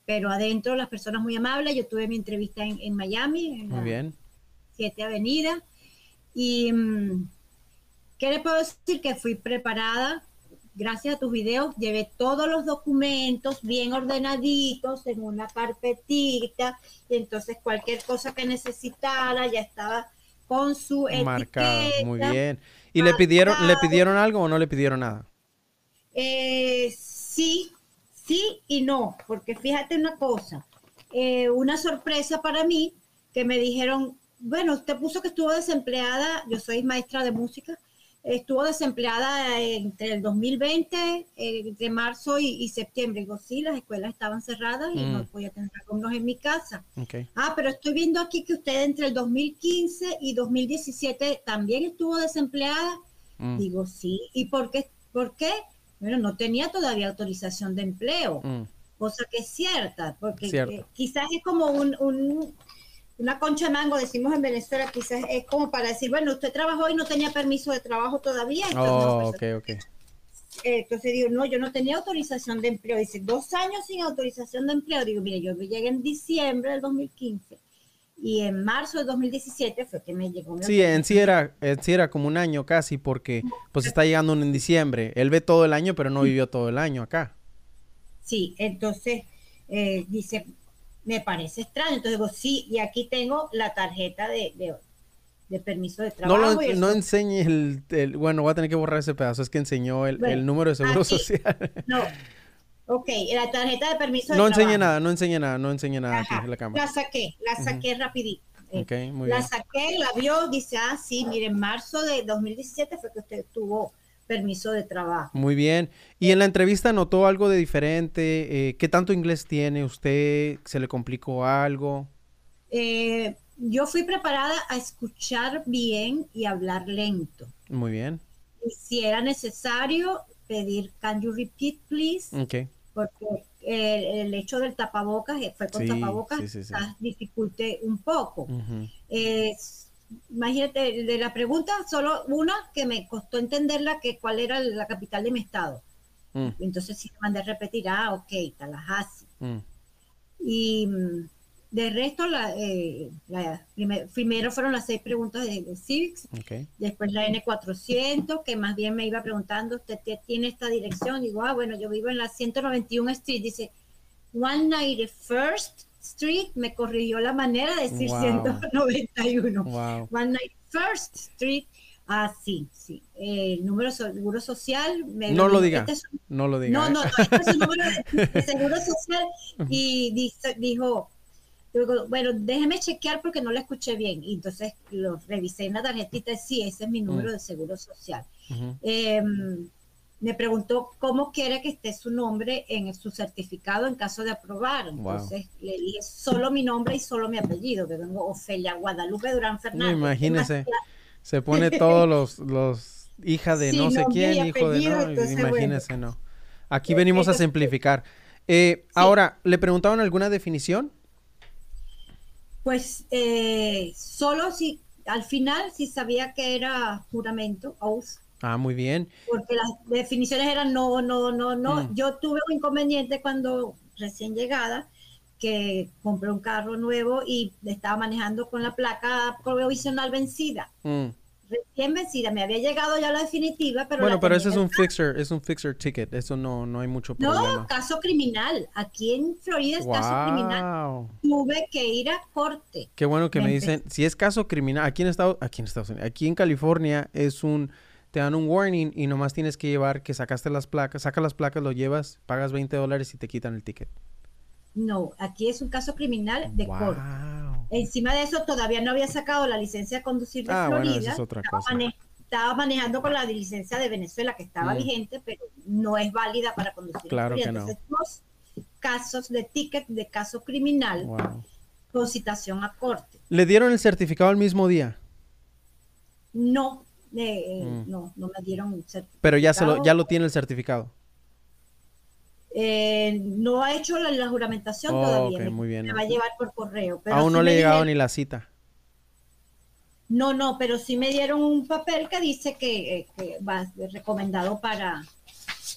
pero adentro las personas muy amables. Yo tuve mi entrevista en, en Miami, en Muy la bien. 7 Avenida. Y mm, ¿qué le puedo decir? Que fui preparada. Gracias a tus videos llevé todos los documentos bien ordenaditos en una carpetita. Y entonces cualquier cosa que necesitara ya estaba con su Marcado, etiqueta. muy bien. ¿Y le pidieron, le pidieron algo o no le pidieron nada? Eh, sí, sí y no, porque fíjate una cosa, eh, una sorpresa para mí que me dijeron, bueno, usted puso que estuvo desempleada, yo soy maestra de música, estuvo desempleada entre el 2020, eh, entre marzo y, y septiembre. Digo, sí, las escuelas estaban cerradas y Mm. no podía tener alumnos en mi casa. Ah, pero estoy viendo aquí que usted entre el 2015 y 2017 también estuvo desempleada. Mm, Digo, sí. ¿Y por qué? ¿Por qué? Bueno, no tenía todavía autorización de empleo, mm. cosa que es cierta, porque eh, quizás es como un, un- una concha de mango, decimos en Venezuela, quizás es como para decir, bueno, usted trabajó y no tenía permiso de trabajo todavía. Entonces, no, Oh, pues, ok, ok. eh, entonces digo, no, yo no tenía autorización de empleo. Dice, dos años sin autorización de empleo. Digo, mire, yo llegué en diciembre del 2015 y en marzo del 2017 fue que me llegó mi Sí, en sí era, en sí era como un año casi porque pues está llegando uno en diciembre. Él ve todo el año, pero no vivió todo el año acá. Sí, entonces eh, dice, me parece extraño. Entonces digo, sí, y aquí tengo la tarjeta de, de, permiso de trabajo. No, no enseñe el, bueno, voy a tener que borrar ese pedazo, es que enseñó el, número de seguro social. No, ok, la tarjeta de permiso de no enseñe nada, no enseñe nada, no enseñe nada aquí en la cámara. La saqué, la saqué rapidito. Okay, muy la saqué, la vio, dice, ah, sí, mire, en marzo de 2017 fue que usted tuvo permiso de trabajo. Muy bien. ¿Y en la entrevista notó algo de diferente? Eh, ¿Qué tanto inglés tiene usted? ¿Se le complicó algo? Eh, yo fui preparada a escuchar bien y hablar lento. Muy bien. Y si era necesario pedir, can you repeat, please? Ok. Porque el, hecho del tapabocas, eh, fue con tapabocas, sí, dificulte un poco imagínate, de la pregunta, solo una que me costó entenderla, que cuál era la capital de mi estado. Mm. Entonces sí mandé a repetir, ah, ok, Tallahassee. Mm. Y mm, de resto, la, eh, primero fueron las seis preguntas de, Civics, después la N400, que más bien me iba preguntando, ¿usted tiene esta dirección? Digo, ah, bueno, yo vivo en la 191 Street, dice, 191st Street, me corrigió la manera de decir 191. Wow. 191st Street. Ah, sí, sí. El número de seguro social. no, lo diga, no lo diga. No, no, este es número (laughs) de, seguro social. Y dijo, bueno, déjeme chequear porque no lo escuché bien. Y entonces lo revisé en la tarjetita. Sí, ese es mi número mm. de seguro social me preguntó cómo quiere que esté su nombre en su certificado en caso de aprobar. Entonces le dije solo mi nombre y solo mi apellido, que vengo Ofelia Guadalupe Durán Fernández. imagínese, se pone todos (laughs) los, los hija de no sé quién, hijo de no, imagínese, no. Aquí venimos a simplificar. Eh, ahora, ¿le preguntaban alguna definición? Pues eh, solo si al final si sabía que era juramento, oath, Ah, muy bien. Porque las definiciones eran no, no, no, no. Mm. Yo tuve un inconveniente cuando recién llegada, que compré un carro nuevo y estaba manejando con la placa provisional vencida. Mm. Recién vencida, me había llegado ya la definitiva, pero... Bueno, pero eso es un fixer, es un fixer ticket, eso no, no hay mucho problema. No, caso criminal, aquí en Florida es caso criminal. Tuve que ir a corte. Qué bueno que me, dicen, si es caso criminal, aquí en Estados, aquí en Estados Unidos, aquí en California es un te dan un warning y nomás tienes que llevar que sacaste las placas, saca las placas, lo llevas, pagas 20 dólares y te quitan el ticket. No, aquí es un caso criminal de corte. Encima de eso, todavía no había sacado la licencia de conducir de ah, Florida. es otra estaba, cosa. estaba, manejando con la licencia de Venezuela que estaba mm. vigente, pero no es válida para conducir. Claro que no. Entonces, dos casos de ticket de caso criminal con citación a corte. ¿Le dieron el certificado el mismo día? No, eh, mm. no, no me dieron un certificado. Pero ya, se lo, ya lo tiene el certificado. Eh, no ha hecho la, juramentación todavía. muy bien. Me va a llevar por correo. Aún no le ha llegado ni la cita. No, no, pero sí me dieron un papel que dice que, eh, va recomendado para...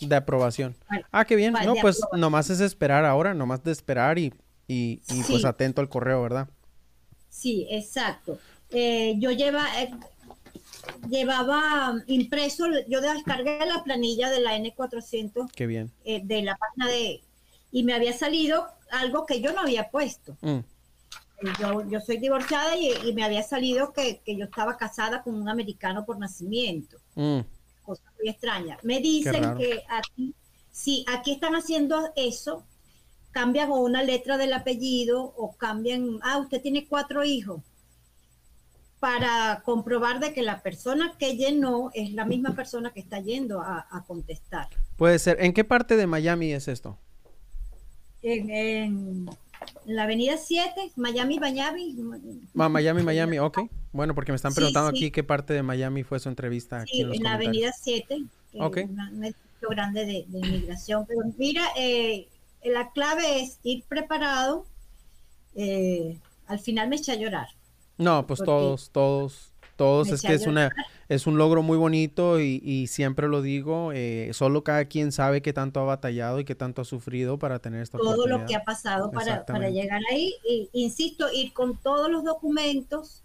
De aprobación. ah, qué bien. No, pues nomás es esperar ahora, nomás de esperar y, y, pues atento al correo, ¿verdad? Sí, exacto. yo lleva, llevaba impreso, yo descargué la planilla de la N400. Qué bien. Eh, de la página de... Y me había salido algo que yo no había puesto. Mm. Yo, yo, soy divorciada y, me había salido que, yo estaba casada con un americano por nacimiento. Mm. Cosa muy extraña. Me dicen que aquí, si aquí están haciendo eso, cambian una letra del apellido o cambian, ah, usted tiene cuatro hijos para comprobar de que la persona que llenó es la misma persona que está yendo a, contestar. Puede ser. ¿En qué parte de Miami es esto? En, la avenida 7, Miami, Miami. Miami, Miami, ok. Bueno, porque me están preguntando aquí qué parte de Miami fue su entrevista. Aquí en, la avenida 7, okay. un edificio grande de, inmigración. Pero mira, eh, la clave es ir preparado. Eh, al final me eché a llorar no, pues todos, todos, todos. Es que es una, es un logro muy bonito y, siempre lo digo, eh, solo cada quien sabe qué tanto ha batallado y qué tanto ha sufrido para tener esta Todo lo que ha pasado para, llegar ahí. insisto, ir con todos los documentos,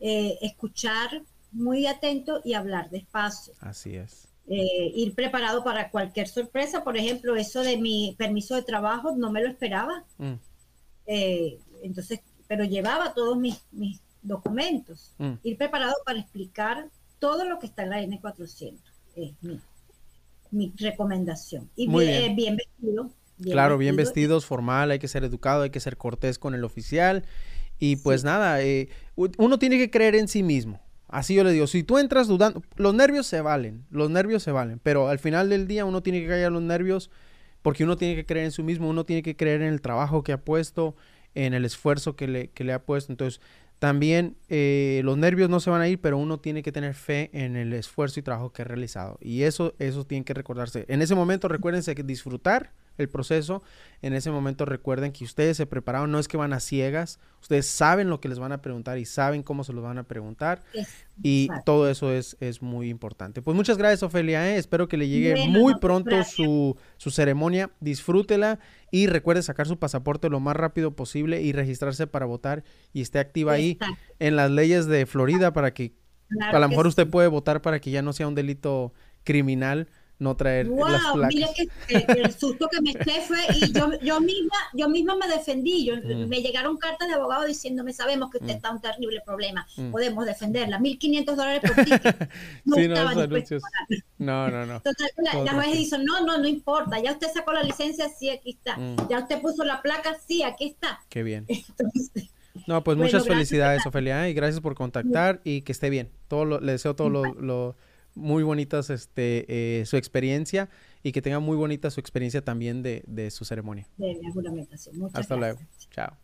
eh, escuchar muy atento y hablar despacio. Así es. Eh, ir preparado para cualquier sorpresa. Por ejemplo, eso de mi permiso de trabajo no me lo esperaba. Mm. eh, entonces, pero llevaba todos mis, mis documentos, mm. ir preparado para explicar todo lo que está en la N400, es mi, mi recomendación. Y bien, bien, vestido. claro, bien vestidos, formal, hay que ser educado, hay que ser cortés con el oficial. Y pues nada, eh, uno tiene que creer en sí mismo. Así yo le digo, si tú entras dudando, los nervios se valen, los nervios se valen, pero al final del día uno tiene que callar los nervios porque uno tiene que creer en sí mismo, uno tiene que creer en el trabajo que ha puesto, en el esfuerzo que le, que le ha puesto. Entonces, también eh, los nervios no se van a ir, pero uno tiene que tener fe en el esfuerzo y trabajo que ha realizado. Y eso, eso tiene que recordarse. En ese momento, recuérdense que disfrutar el proceso. En ese momento recuerden que ustedes se prepararon, no es que van a ciegas, ustedes saben lo que les van a preguntar y saben cómo se los van a preguntar. y todo eso es, es, muy importante. Pues muchas gracias, Ofelia. ¿eh? Espero que le llegue muy pronto su, su, ceremonia. Disfrútela y recuerde sacar su pasaporte lo más rápido posible y registrarse para votar y esté activa ahí en las leyes de Florida para que a lo mejor usted puede votar para que ya no sea un delito criminal no traer las placas. Mire que el, susto que me eché fue y yo, yo misma yo misma me defendí. Yo, (laughs) mm. Me llegaron cartas de abogado diciéndome sabemos que usted mm. está en un terrible problema, mm. podemos defenderla. 1.500 dólares por ti. (laughs) No sí, no, no, no, no. Entonces la, la juez dice no, no, no importa. Ya usted sacó la licencia, sí, aquí está. Ya usted puso la placa, sí, aquí está. Qué bien. (laughs) no, pues muchas felicidades, Ofelia, y gracias por contactar y que esté bien. Todo lo, le deseo todo lo muy bonitas este, eh, su experiencia y que tenga muy bonita su experiencia también de, de su ceremonia. De la juramentación. Muchas Hasta luego. Chao.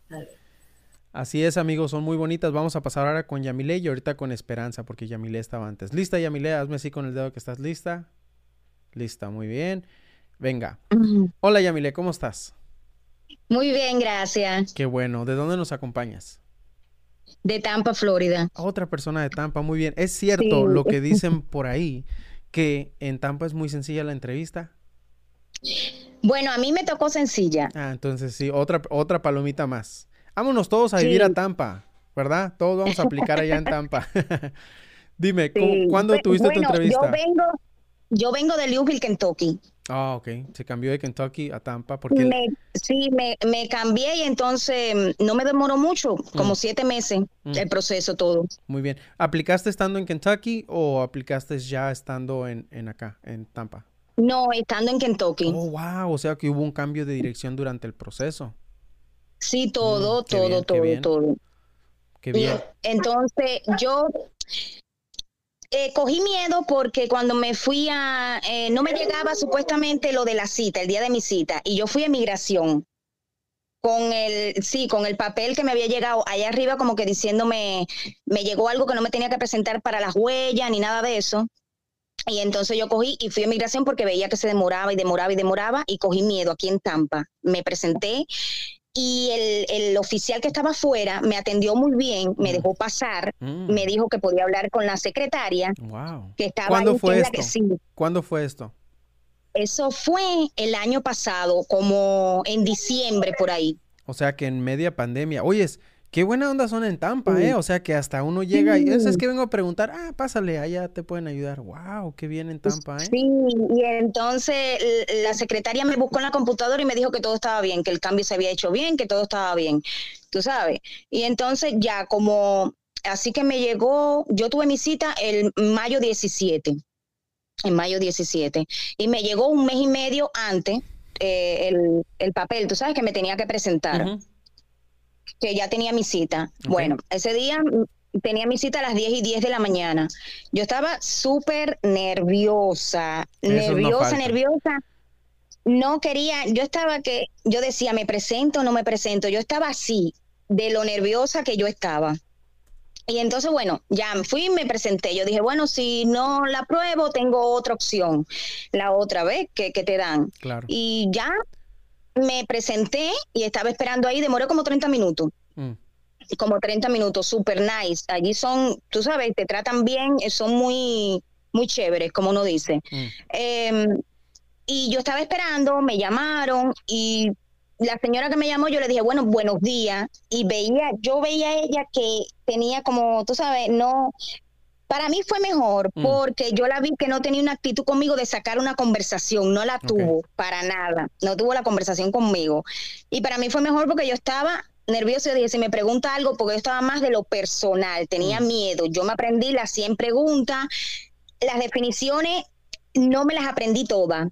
Así es, amigos, son muy bonitas. Vamos a pasar ahora con Yamile y ahorita con Esperanza, porque Yamile estaba antes. ¿Lista, Yamile? Hazme así con el dedo que estás lista. Lista, muy bien. Venga. Hola, Yamile, ¿cómo estás? Muy bien, gracias. Qué bueno. ¿De dónde nos acompañas? De Tampa, Florida. Otra persona de Tampa, muy bien. Es cierto lo que dicen por ahí, que en Tampa es muy sencilla la entrevista. Bueno, a mí me tocó sencilla. Ah, entonces sí, otra, otra palomita más. Vámonos todos a vivir a Tampa, ¿verdad? Todos vamos a aplicar allá en (laughs) Tampa. (laughs) Dime, ¿cuándo tuviste tu entrevista? Yo vengo, yo vengo de Louisville, Kentucky. Ah, ok. Se cambió de Kentucky a Tampa porque... sí, me, me, cambié y entonces mm, no me demoró mucho, como mm. siete meses mm. el proceso todo. Muy bien. ¿Aplicaste estando en Kentucky o aplicaste ya estando en, en acá, en Tampa? No, estando en Kentucky. Oh, wow. O sea que hubo un cambio de dirección durante el proceso. Sí, todo, todo, todo, todo. Qué bien. entonces yo eh, cogí miedo porque cuando me fui a, eh, no me llegaba supuestamente lo de la cita, el día de mi cita, y yo fui a migración con el, sí, con el papel que me había llegado allá arriba como que diciéndome, me llegó algo que no me tenía que presentar para las huellas ni nada de eso. Y entonces yo cogí y fui a migración porque veía que se demoraba y demoraba y demoraba y cogí miedo aquí en Tampa. Me presenté y el, oficial que estaba afuera me atendió muy bien, me mm. dejó pasar, mm. me dijo que podía hablar con la secretaria. Wow. Que estaba ¿Cuándo fue esto? ¿Cuándo fue esto? Eso fue el año pasado, como en diciembre por ahí. O sea que en media pandemia. Oyes, Qué buena onda son en Tampa, ¿eh? O sea que hasta uno llega y eso es que vengo a preguntar, ah, pásale, allá te pueden ayudar. Wow, qué bien en Tampa, ¿eh? Sí, y entonces la secretaria me buscó en la computadora y me dijo que todo estaba bien, que el cambio se había hecho bien, que todo estaba bien, tú sabes. Y entonces ya como, así que me llegó, yo tuve mi cita el mayo 17, en mayo 17, y me llegó un mes y medio antes eh, el, papel, tú sabes que me tenía que presentar que ya tenía mi cita. Bueno, ese día tenía mi cita a las 10 y 10 de la mañana. Yo estaba súper nerviosa, nerviosa, nerviosa. No quería, yo estaba que, yo decía, ¿me presento o no me presento? Yo estaba así, de lo nerviosa que yo estaba. Y entonces, bueno, ya fui y me presenté. Yo dije, bueno, si no la pruebo, tengo otra opción, la otra vez que, que te dan. Claro. Y ya me presenté y estaba esperando ahí, demoré como 30 minutos. Mm. Como 30 minutos, super nice. Allí son, tú sabes, te tratan bien, eh, son muy, muy chéveres, como uno dice. Mm. Em, y yo estaba esperando, me llamaron y la señora que me llamó, yo le dije, bueno, buenos días. Y veía, yo veía a ella que tenía como, tú sabes, no, para mí fue mejor mm. porque yo la vi que no tenía una actitud conmigo de sacar una conversación, no la tuvo para nada, no tuvo la conversación conmigo. Y para mí fue mejor porque yo estaba nervioso. Yo dije, si me pregunta algo, porque yo estaba más de lo personal, tenía mm. miedo. Yo me aprendí las 100 preguntas. Las definiciones no me las aprendí todas.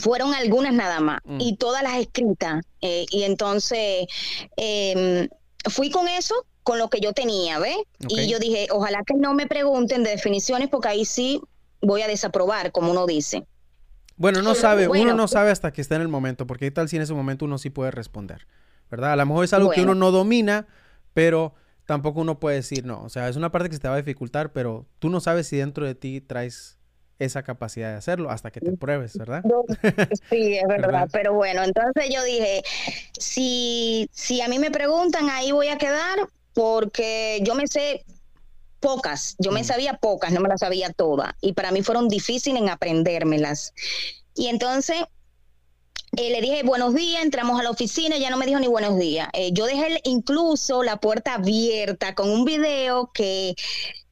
Fueron algunas nada más. Mm. Y todas las escritas. Eh, y entonces em, fui con eso con lo que yo tenía, ¿ves? Y yo dije, ojalá que no me pregunten de definiciones porque ahí sí voy a desaprobar, como uno dice. Bueno, no sabe, uno no sabe hasta que está en el momento, porque tal si en ese momento uno sí puede responder, ¿verdad? A lo mejor es algo que uno no domina, pero tampoco uno puede decir no. O sea, es una parte que se te va a dificultar, pero tú no sabes si dentro de ti traes esa capacidad de hacerlo hasta que te pruebes, ¿verdad? (laughs) Sí, es verdad, pero bueno, entonces yo dije, si, si a mí me preguntan, ahí voy a quedar, porque yo me sé pocas, yo me mm. sabía pocas, no me las sabía todas, y para mí fueron difíciles en aprendérmelas. Y entonces eh, le dije buenos días, entramos a la oficina, ya no me dijo ni buenos días. Eh, yo dejé incluso la puerta abierta con un video que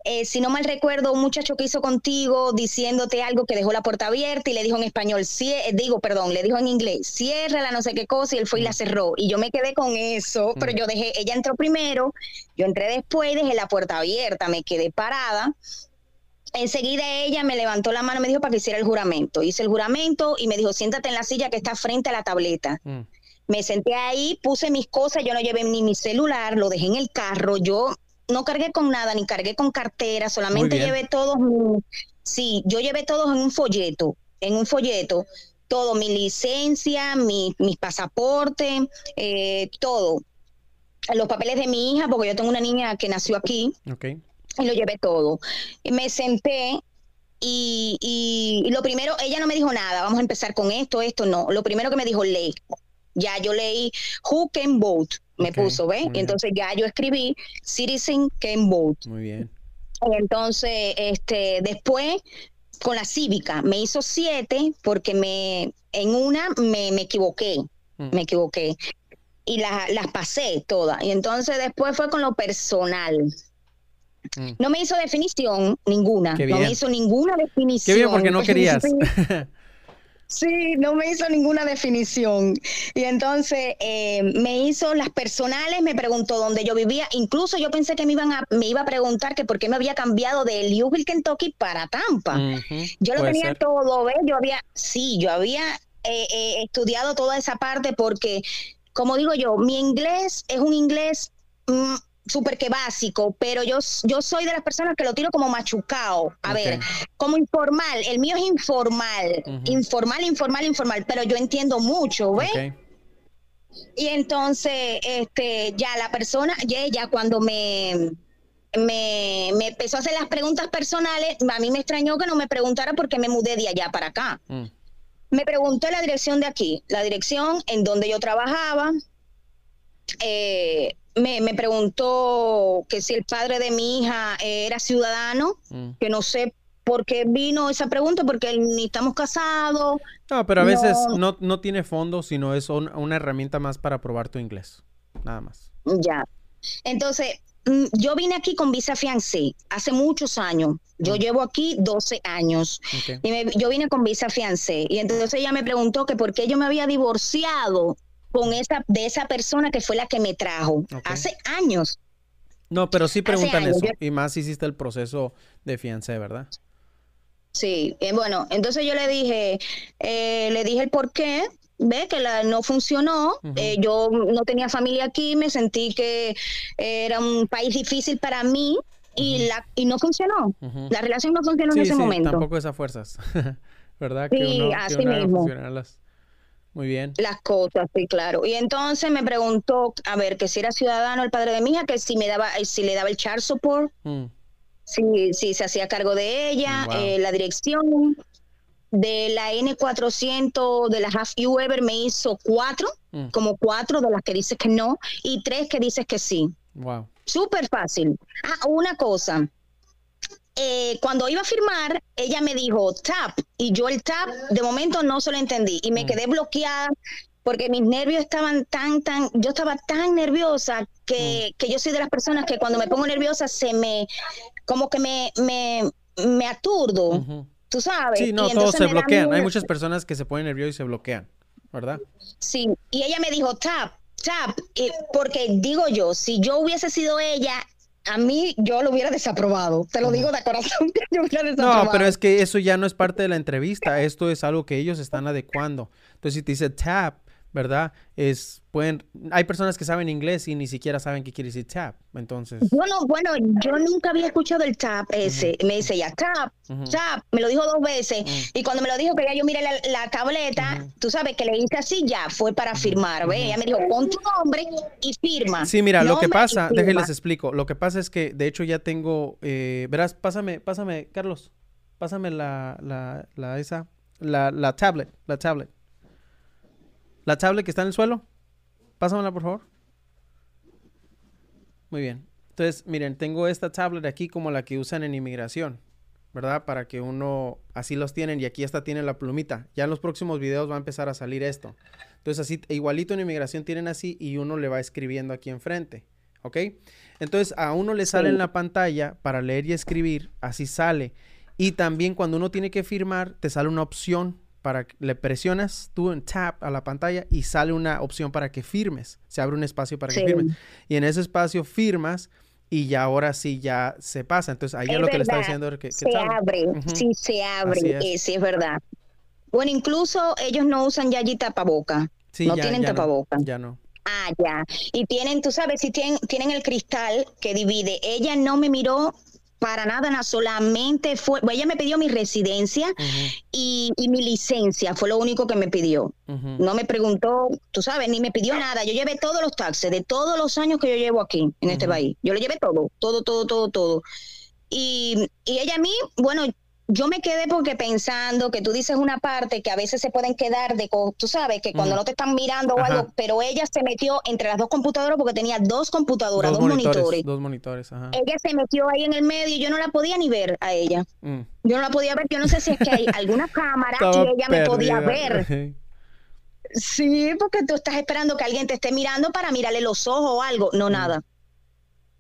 eh, si no mal recuerdo, un muchacho que hizo contigo diciéndote algo que dejó la puerta abierta y le dijo en español, eh, digo, perdón, le dijo en inglés, cierra la no sé qué cosa y él fue y la cerró. Y yo me quedé con eso, pero yo dejé, ella entró primero, yo entré después, dejé la puerta abierta, me quedé parada. Enseguida ella me levantó la mano, me dijo para que hiciera el juramento. Hice el juramento y me dijo, siéntate en la silla que está frente a la tableta. Mm. Me senté ahí, puse mis cosas, yo no llevé ni mi celular, lo dejé en el carro, yo no cargué con nada, ni cargué con cartera, solamente llevé todos, sí, yo llevé todos en un folleto, en un folleto, todo, mi licencia, mi, mis pasaportes, eh, todo. Los papeles de mi hija, porque yo tengo una niña que nació aquí. Y lo llevé todo. Y me senté y, y, lo primero, ella no me dijo nada, vamos a empezar con esto, esto, no. Lo primero que me dijo, lee. Ya yo leí Who Can Vote me puso, ¿ves? Y entonces ya yo escribí Citizen Can Vote. Muy bien. entonces, este, después con la cívica me hizo siete porque me en una me, equivoqué, mm. me equivoqué y las pasé todas. Y entonces después fue con lo personal. Mm. No me hizo definición ninguna, no me hizo ninguna definición. Qué bien porque no (laughs) querías. (laughs) Sí, no me hizo ninguna definición. Y entonces eh, me hizo las personales, me preguntó dónde yo vivía. Incluso yo pensé que me iban a, me iba a preguntar que por qué me había cambiado de Louisville, Kentucky para Tampa. Yo lo tenía todo, ¿ves? Yo había, sí, yo había eh, eh, estudiado toda esa parte porque, como digo yo, mi inglés es un inglés mm, súper que básico, pero yo, yo soy de las personas que lo tiro como machucado. A ver, como informal. El mío es informal. Informal, informal, informal. Pero yo entiendo mucho, ¿ves? Y entonces, este, ya la persona, ya, ya cuando me, me, me, empezó a hacer las preguntas personales, a mí me extrañó que no me preguntara porque me mudé de allá para acá. Mm. Me preguntó la dirección de aquí, la dirección en donde yo trabajaba, eh, me, me, preguntó que si el padre de mi hija era ciudadano, mm. que no sé por qué vino esa pregunta, porque ni estamos casados. No, pero a veces no, no tiene fondo, sino es una herramienta más para probar tu inglés, nada más. Ya. Entonces, mm, yo vine aquí con visa fiancé hace muchos años. Yo mm. llevo aquí 12 años. Y yo vine con visa fiancé. Y entonces ella me preguntó que por qué yo me había divorciado con esa, de esa persona que fue la que me trajo hace años. No, pero sí preguntan eso. Y más hiciste el proceso de fiancé, ¿verdad? Sí, eh, bueno, entonces yo le dije, eh, le dije el por qué, ve que la, no funcionó, eh, yo no tenía familia aquí, me sentí que era un país difícil para mí y, la, y no funcionó, la relación no funcionó en ese sí, momento. Tampoco esas fuerzas, (laughs) ¿verdad? Sí, así mismo. Muy bien. Las cosas, sí, claro. Y entonces me preguntó, a ver, que si era ciudadano el padre de mi hija, que si me daba, si le daba el child support, mm. si, si, se hacía cargo de ella, eh, la dirección de la N400 de la Half You Ever me hizo cuatro, mm. como cuatro de las que dices que no, y tres que dices que sí. Wow. Súper fácil. Ah, una cosa. Eh, cuando iba a firmar, ella me dijo tap y yo el tap de momento no se lo entendí y me mm. quedé bloqueada porque mis nervios estaban tan, tan, yo estaba tan nerviosa que, mm. que, yo soy de las personas que cuando me pongo nerviosa se me, como que me, me, me aturdo, tú sabes. Sí, no, todos se bloquean. Hay muchas personas que se ponen nerviosas y se bloquean, ¿verdad? Sí, y ella me dijo tap tap, porque digo yo, si yo hubiese sido ella, a mí yo lo hubiera desaprobado. Te lo digo de corazón yo hubiera desaprobado. No, pero es que eso ya no es parte de la entrevista. Esto es algo que ellos están adecuando. Entonces, si te dice tap, ¿verdad? Es, pueden, hay personas que saben inglés y ni siquiera saben qué quiere decir tap, entonces. Bueno, bueno, yo nunca había escuchado el tap ese, me dice ya tap, tap, me lo dijo dos veces y cuando me lo dijo que ya yo miré la, tableta, tú sabes que le hice así ya, fue para firmar, ¿ve? Ella me dijo, pon tu nombre y firma. Sí, mira, lo que pasa, déjenles explico, lo que pasa es que de hecho ya tengo, eh, verás, pásame, pásame, Carlos, pásame la, la, la esa, la, la tablet, la tablet. La tablet que está en el suelo, pásamela por favor. Muy bien. Entonces, miren, tengo esta tablet aquí como la que usan en inmigración, ¿verdad? Para que uno, así los tienen y aquí hasta tiene la plumita. Ya en los próximos videos va a empezar a salir esto. Entonces, así, igualito en inmigración tienen así y uno le va escribiendo aquí enfrente, ¿ok? Entonces, a uno le sale en la pantalla para leer y escribir, así sale. Y también cuando uno tiene que firmar, te sale una opción para le presionas tú en tap a la pantalla y sale una opción para que firmes. Se abre un espacio para que firmes. Y en ese espacio firmas y ya ahora sí ya se pasa. Entonces ahí es, lo que le está diciendo que, se abre. Sí, se abre. Eh, sí, es verdad. Bueno, incluso ellos no usan ya allí tapaboca. no tienen tapaboca. ya no. Ah, ya. Y tienen, tú sabes, si tienen, tienen el cristal que divide. Ella no me miró para nada, solamente fue, ella me pidió mi residencia y, mi licencia, fue lo único que me pidió. No me preguntó, tú sabes, ni me pidió nada. Yo llevé todos los taxes de todos los años que yo llevo aquí, en este país. Yo lo llevé todo, todo, todo, todo, todo. Y, y ella a mí, bueno, yo me quedé porque pensando que tú dices una parte que a veces se pueden quedar de, tú sabes, que cuando no te están mirando o algo, pero ella se metió entre las dos computadoras porque tenía dos computadoras, dos, monitores, Dos monitores, ajá. Ella se metió ahí en el medio y yo no la podía ni ver a ella. Mm. Yo no la podía ver, yo no sé si es que hay (laughs) alguna cámara y ella me podía ver. Sí, porque tú estás esperando que alguien te esté mirando para mirarle los ojos o algo. No, mm. nada.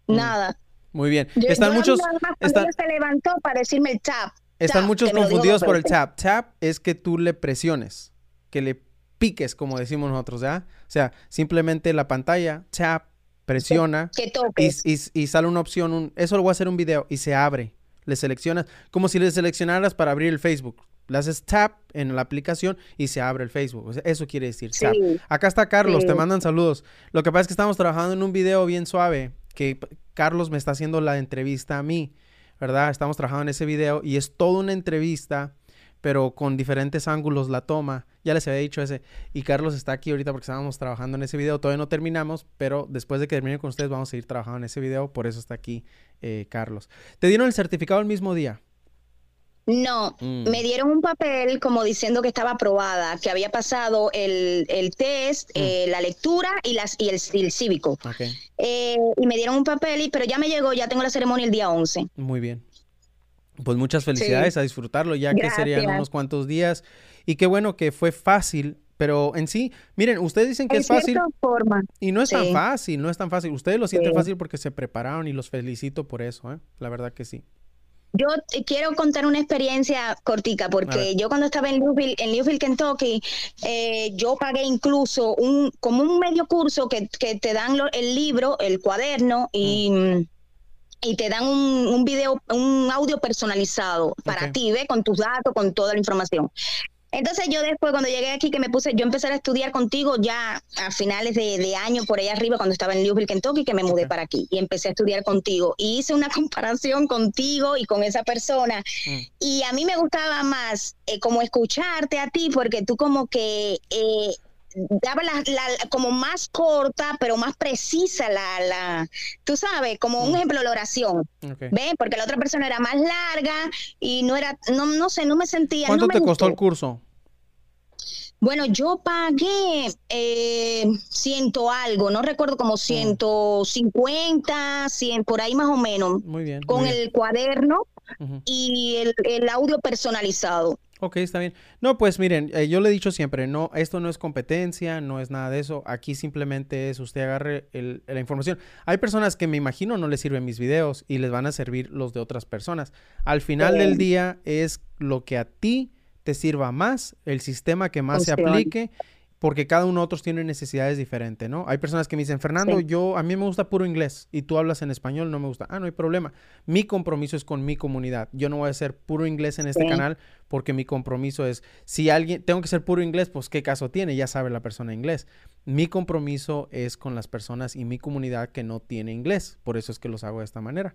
Mm. Nada. Muy bien. Están muchos. Están... se levantó para decirme el tap. Están muchos confundidos por el tap. Tap es que tú le presiones, que le piques, como decimos nosotros, ¿ya? O sea, simplemente la pantalla, tap, presiona y, sale una opción, eso lo voy a hacer un video y se abre. Le seleccionas, como si le seleccionaras para abrir el Facebook. Le haces tap en la aplicación y se abre el Facebook. eso quiere decir tap. Acá está Carlos, te mandan saludos. Lo que pasa es que estamos trabajando en un video bien suave, que Carlos me está haciendo la entrevista a mí. ¿Verdad? Estamos trabajando en ese video y es toda una entrevista, pero con diferentes ángulos la toma. Ya les había dicho ese. Y Carlos está aquí ahorita porque estábamos trabajando en ese video. Todavía no terminamos, pero después de que termine con ustedes vamos a seguir trabajando en ese video. Por eso está aquí eh, Carlos. ¿Te dieron el certificado el mismo día? No, mm. me dieron un papel como diciendo que estaba aprobada, que había pasado el, test, mm. eh, la lectura y, las, y, el, cívico. Eh, y me dieron un papel, y, pero ya me llegó, ya tengo la ceremonia el día 11. Muy bien. Pues muchas felicidades a disfrutarlo, ya que serían unos cuantos días. Y qué bueno que fue fácil, pero en sí, miren, ustedes dicen que es fácil. Forma. Y no es tan fácil, no es tan fácil. Ustedes lo sienten fácil porque se prepararon y los felicito por eso, ¿eh? La verdad que sí. Yo quiero contar una experiencia cortica, porque yo cuando estaba en Louisville, en Kentucky, eh, yo pagué incluso un como un medio curso que, te dan el libro, el cuaderno y, mm. y te dan un, un, video, un audio personalizado para ti, ¿ve? Con tus datos, con toda la información. Entonces yo después cuando llegué aquí que me puse, yo empecé a estudiar contigo ya a finales de, año por ahí arriba cuando estaba en Louisville, Kentucky, que me mudé para aquí y empecé a estudiar contigo. Y hice una (laughs) comparación contigo y con esa persona. Mm. Y a mí me gustaba más eh, como escucharte a ti porque tú como que... Eh, daba la, como más corta, pero más precisa la, la tú sabes, como un mm. ejemplo la oración. ¿Ves? Porque la otra persona era más larga y no era, no, no sé, no me sentía. ¿Cuánto te costó el curso? Bueno, yo pagué eh, ciento algo, no recuerdo como mm. ciento cincuenta, cien, por ahí más o menos. Muy bien. Con el cuaderno y el, audio personalizado. Ok, está bien. No, pues miren, eh, yo le he dicho siempre, no, esto no es competencia, no es nada de eso. Aquí simplemente es usted agarre la información. Hay personas que me imagino no les sirven mis videos y les van a servir los de otras personas. Al final del día es lo que a ti te sirva más, el sistema que más se aplique porque cada uno de otros tiene necesidades diferentes, ¿no? Hay personas que me dicen, Fernando, yo, a mí me gusta puro inglés y tú hablas en español, no me gusta. Ah, no hay problema. Mi compromiso es con mi comunidad. Yo no voy a ser puro inglés en este canal porque mi compromiso es, si alguien, tengo que ser puro inglés, pues qué caso tiene, ya sabe la persona inglés. Mi compromiso es con las personas y mi comunidad que no tiene inglés, por eso es que los hago de esta manera.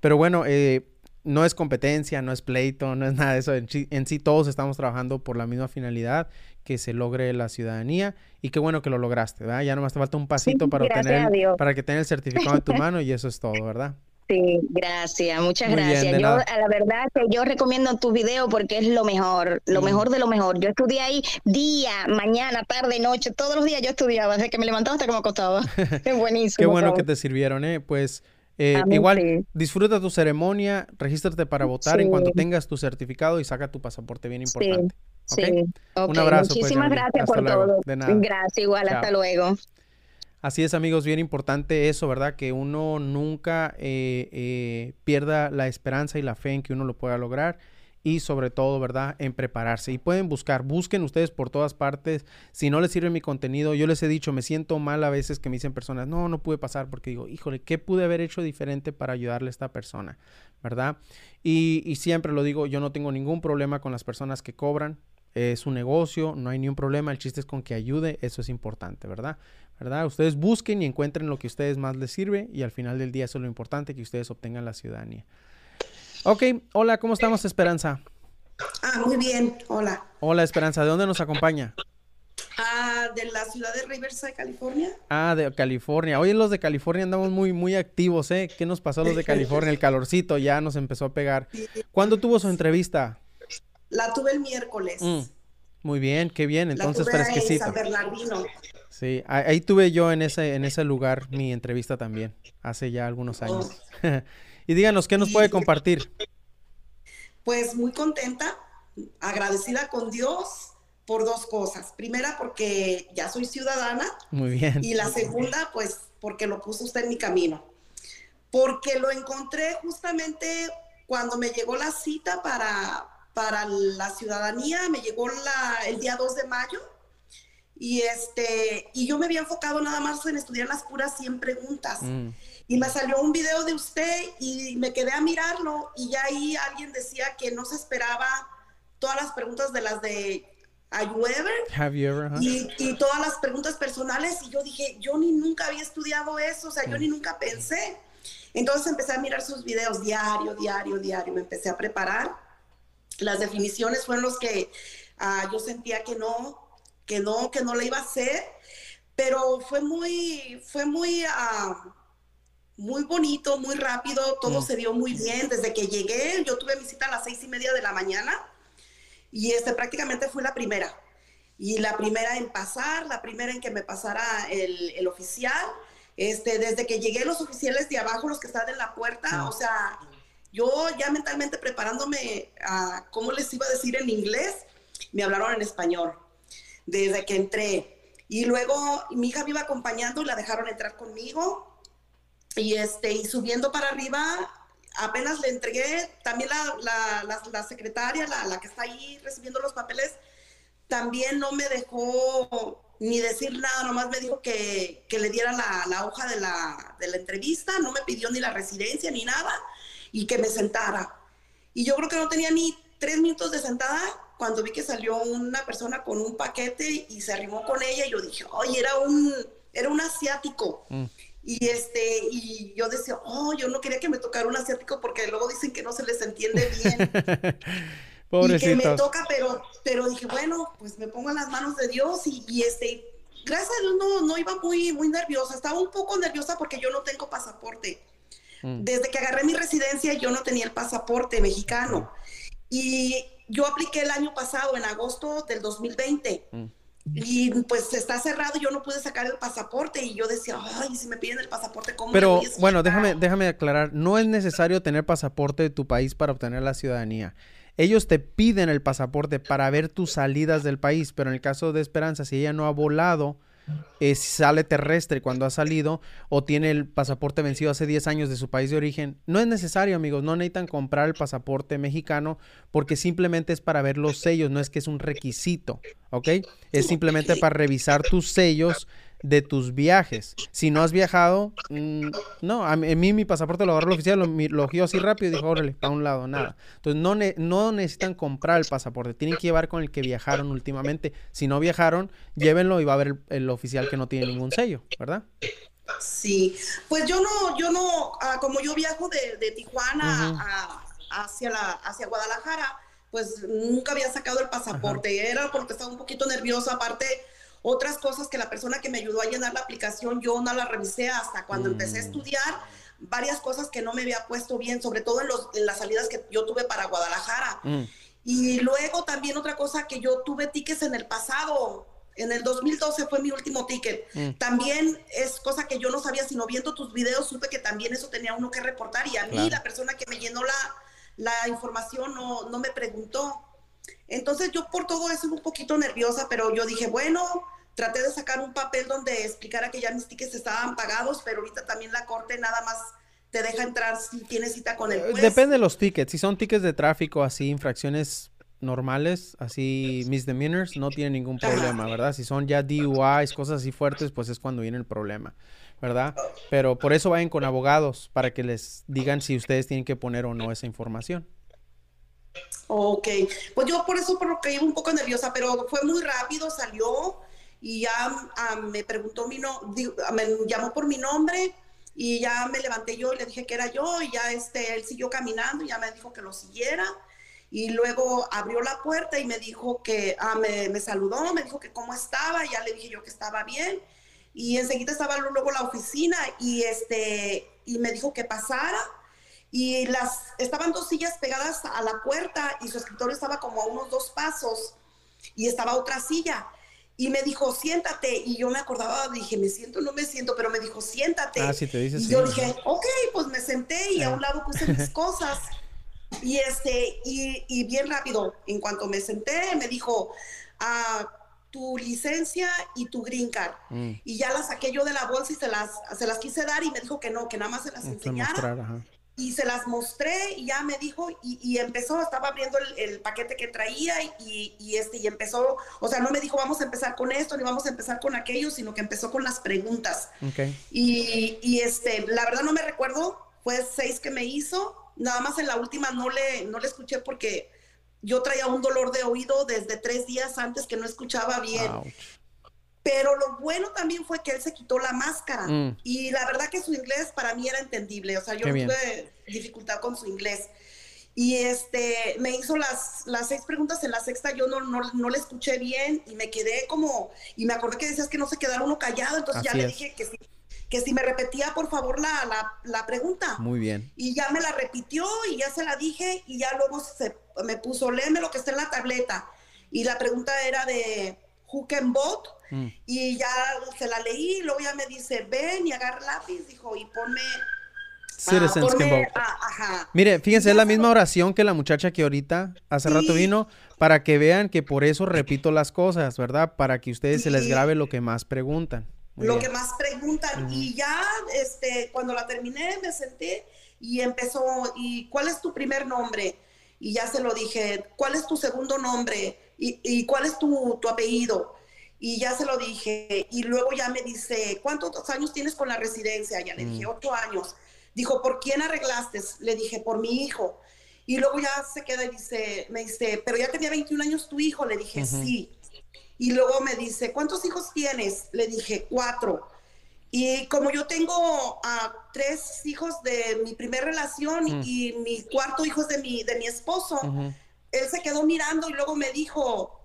Pero bueno, eh, no es competencia, no es pleito, no es nada de eso. En, sí todos estamos trabajando por la misma finalidad, que se logre la ciudadanía y qué bueno que lo lograste, ¿verdad? Ya nomás te falta un pasito para obtener para que tenga el certificado en tu mano y eso es todo, ¿verdad? (laughs) Sí, gracias, muchas gracias. yo, a la verdad que yo recomiendo tu video porque es lo mejor, lo mejor de lo mejor. Yo estudié ahí día, mañana, tarde, noche, todos los días yo estudiaba, desde que me levantaba hasta que me acostaba. (laughs) Es buenísimo. Qué bueno que te sirvieron, ¿eh? Pues eh, igual, disfruta tu ceremonia, regístrate para votar en cuanto tengas tu certificado y saca tu pasaporte, bien importante. Sí. Un abrazo. Pues, Muchísimas gracias por todo. Gracias, igual, hasta luego. Así es, amigos, bien importante eso, ¿verdad? Que uno nunca eh, eh, pierda la esperanza y la fe en que uno lo pueda lograr y sobre todo, ¿verdad? En prepararse. Y pueden buscar, busquen ustedes por todas partes. Si no les sirve mi contenido, yo les he dicho, me siento mal a veces que me dicen personas, no, no pude pasar porque digo, híjole, ¿qué pude haber hecho diferente para ayudarle a esta persona? ¿Verdad? Y, siempre lo digo, yo no tengo ningún problema con las personas que cobran. Es un negocio, no hay ni un problema. El chiste es con que ayude, eso es importante, ¿verdad? ¿verdad? Ustedes busquen y encuentren lo que a ustedes más les sirve y al final del día eso es lo importante, que ustedes obtengan la ciudadanía. Ok, hola, ¿cómo estamos, Esperanza? Ah, muy bien, hola. Hola, Esperanza, ¿de dónde nos acompaña? Ah, de la ciudad de Riverside, California. Ah, de California. Hoy los de California andamos muy, muy activos, ¿eh? ¿Qué nos pasó los de California? El calorcito ya nos empezó a pegar. ¿Cuándo tuvo su entrevista? La tuve el miércoles. Mm, muy bien, qué bien. Entonces, la tuve En San Bernardino. Sí, ahí tuve yo en ese, en ese lugar mi entrevista también, hace ya algunos años. Oh. (laughs) Y díganos, ¿qué nos puede compartir? Pues muy contenta, agradecida con Dios por dos cosas. Primera, porque ya soy ciudadana. Muy bien. Y la segunda, pues porque lo puso usted en mi camino. Porque lo encontré justamente cuando me llegó la cita para, para la ciudadanía, me llegó la, el día 2 de mayo. Y, este, y yo me había enfocado nada más en estudiar las puras 100 preguntas. Mm y me salió un video de usted y me quedé a mirarlo y ya ahí alguien decía que no se esperaba todas las preguntas de las de Have you ever? Have you ever y, y, todas las preguntas personales y yo dije, yo ni nunca había estudiado eso, o sea, yo ni nunca pensé. Entonces empecé a mirar sus videos diario, diario, diario, me empecé a preparar. Las definiciones fueron los que uh, yo sentía que no, que no, que no le iba a hacer, pero fue muy, fue muy... Uh, muy bonito, muy rápido, todo mm. se dio muy bien. Desde que llegué, yo tuve mi cita a las seis y media de la mañana y este prácticamente fue la primera. Y la primera en pasar, la primera en que me pasara el, el oficial. Este, desde que llegué, los oficiales de abajo, los que están en la puerta, ah. o sea, yo ya mentalmente preparándome a cómo les iba a decir en inglés, me hablaron en español desde que entré. Y luego mi hija me iba acompañando y la dejaron entrar conmigo y, este, y subiendo para arriba, apenas le entregué, también la, la, secretaria, la, que está ahí recibiendo los papeles, también no me dejó ni decir nada, nomás me dijo que, que le diera la, la hoja de la, de la entrevista, no me pidió ni la residencia ni nada, y que me sentara. Y yo creo que no tenía ni tres minutos de sentada cuando vi que salió una persona con un paquete y se arrimó con ella y yo dije, oye, era un, era un asiático. Mm. Y, este, y yo decía, oh, yo no quería que me tocara un asiático porque luego dicen que no se les entiende bien. (laughs) y que me toca, pero, pero dije, bueno, pues me pongo en las manos de Dios y, y este, gracias a Dios no, no iba muy, muy nerviosa. Estaba un poco nerviosa porque yo no tengo pasaporte. Mm. Desde que agarré mi residencia yo no tenía el pasaporte mexicano. Y yo apliqué el año pasado, en agosto del 2020. Y pues está cerrado, yo no pude sacar el pasaporte y yo decía, ay, si me piden el pasaporte, ¿cómo Pero bueno, déjame, déjame aclarar, no es necesario tener pasaporte de tu país para obtener la ciudadanía. Ellos te piden el pasaporte para ver tus salidas del país, pero en el caso de Esperanza, si ella no ha volado sale terrestre cuando ha salido o tiene el pasaporte vencido hace 10 años de su país de origen. No es necesario, amigos, no necesitan comprar el pasaporte mexicano porque simplemente es para ver los sellos, no es que es un requisito, ¿ok? Es simplemente para revisar tus sellos de tus viajes. Si no has viajado, mm, no, a mí, mi pasaporte lo agarró el oficial, lo, lo así rápido y dijo, órale, para un lado, nada. Entonces no, no necesitan comprar el pasaporte, tienen que llevar con el que viajaron últimamente. Si no viajaron, llévenlo y va a ver el, oficial que no tiene ningún sello, ¿verdad? Sí, pues yo no, yo no, ah, como yo viajo de, Tijuana hacia, la, hacia Guadalajara, pues nunca había sacado el pasaporte, era porque estaba un poquito nerviosa, aparte otras cosas que la persona que me ayudó a llenar la aplicación, yo no la revisé hasta cuando empecé a mm. estudiar. Varias cosas que no me había puesto bien, sobre todo en, los, en las salidas que yo tuve para Guadalajara. Mm. Y luego también otra cosa que yo tuve tickets en el pasado. En el 2012 fue mi último ticket. Mm. También es cosa que yo no sabía, sino viendo tus videos supe que también eso tenía uno que reportar. Y a mí la persona que me llenó la, la información no, no me preguntó. Entonces yo por todo eso un poquito nerviosa, pero yo dije, bueno, traté de sacar un papel donde explicara que ya mis tickets estaban pagados, pero ahorita también la corte nada más te deja entrar si tienes cita con el juez. Depende de los tickets. Si son tickets de tráfico, así, infracciones normales, así misdemeanors, no tiene ningún problema, ¿verdad? Si son ya DUIs, cosas así fuertes, pues es cuando viene el problema, ¿verdad? Pero por eso vayan con abogados, para que les digan si ustedes tienen que poner o no esa información. Ok, pues yo por eso por lo que iba un poco nerviosa, pero fue muy rápido, salió y ya ah, me preguntó mi no, me llamó por mi nombre y ya me levanté yo y le dije que era yo y ya este, él siguió caminando y ya me dijo que lo siguiera y luego abrió la puerta y me dijo que, ah, me, me, saludó, me dijo que cómo estaba, ya le dije yo que estaba bien y enseguida estaba luego la oficina y este, y me dijo que pasara y las estaban dos sillas pegadas a la puerta y su escritorio estaba como a unos dos pasos y estaba otra silla. Y me dijo siéntate y yo me acordaba dije me siento no me siento pero me dijo siéntate ah, sí, te dices y yo dije ok pues me senté y a un lado puse mis (laughs) cosas y este y, y, bien rápido en cuanto me senté me dijo ah, tu licencia y tu green card. Mm. Y ya las saqué yo de la bolsa y se las, se las quise dar y me dijo que no, que nada más se las enseñara y se las mostré y ya me dijo y, empezó, estaba abriendo el, paquete que traía y, este, y empezó, o sea, no me dijo vamos a empezar con esto ni vamos a empezar con aquello, sino que empezó con las preguntas. Y, este, la verdad no me recuerdo, fue seis que me hizo, nada más en la última no le, no le escuché porque yo traía un dolor de oído desde tres días antes que no escuchaba bien. Pero lo bueno también fue que él se quitó la máscara. Mm. Y la verdad que su inglés para mí era entendible. O sea, yo no tuve dificultad con su inglés. Y este, me hizo las, las seis preguntas en la sexta, yo no, no, no le escuché bien y me quedé como, y me acordé que decías que no se quedara uno callado, entonces ya le dije que si, que si me repetía por favor la, la, la, pregunta. Muy bien. Y ya me la repitió y ya se la dije y ya luego se, me puso, léeme lo que está en la tableta. Y la pregunta era de, who can vote? Mm. Y ya se la leí, y luego ya me dice, ven y agarra lápiz, dijo, y ponme... Citizens ah, Mire, fíjense, es la misma oración que la muchacha que ahorita hace rato vino, para que vean que por eso repito las cosas, ¿verdad? Para que ustedes se les grabe lo que más preguntan. lo que más preguntan. Y ya, este, cuando la terminé, me senté y empezó, ¿y cuál es tu primer nombre? Y ya se lo dije, ¿cuál es tu segundo nombre? ¿Y, y cuál es tu, tu apellido? Y ya se lo dije. Y luego ya me dice, ¿cuántos años tienes con la residencia? Ya le dije, mm. ocho años. Dijo, ¿por quién arreglaste? Le dije, por mi hijo. Y luego ya se queda y dice, me dice, pero ya tenía 21 años tu hijo. Le dije, sí. Y luego me dice, ¿cuántos hijos tienes? Le dije, cuatro. Y como yo tengo a tres hijos de mi primera relación mm. y mi cuarto hijo es de mi, de mi esposo, él se quedó mirando y luego me dijo,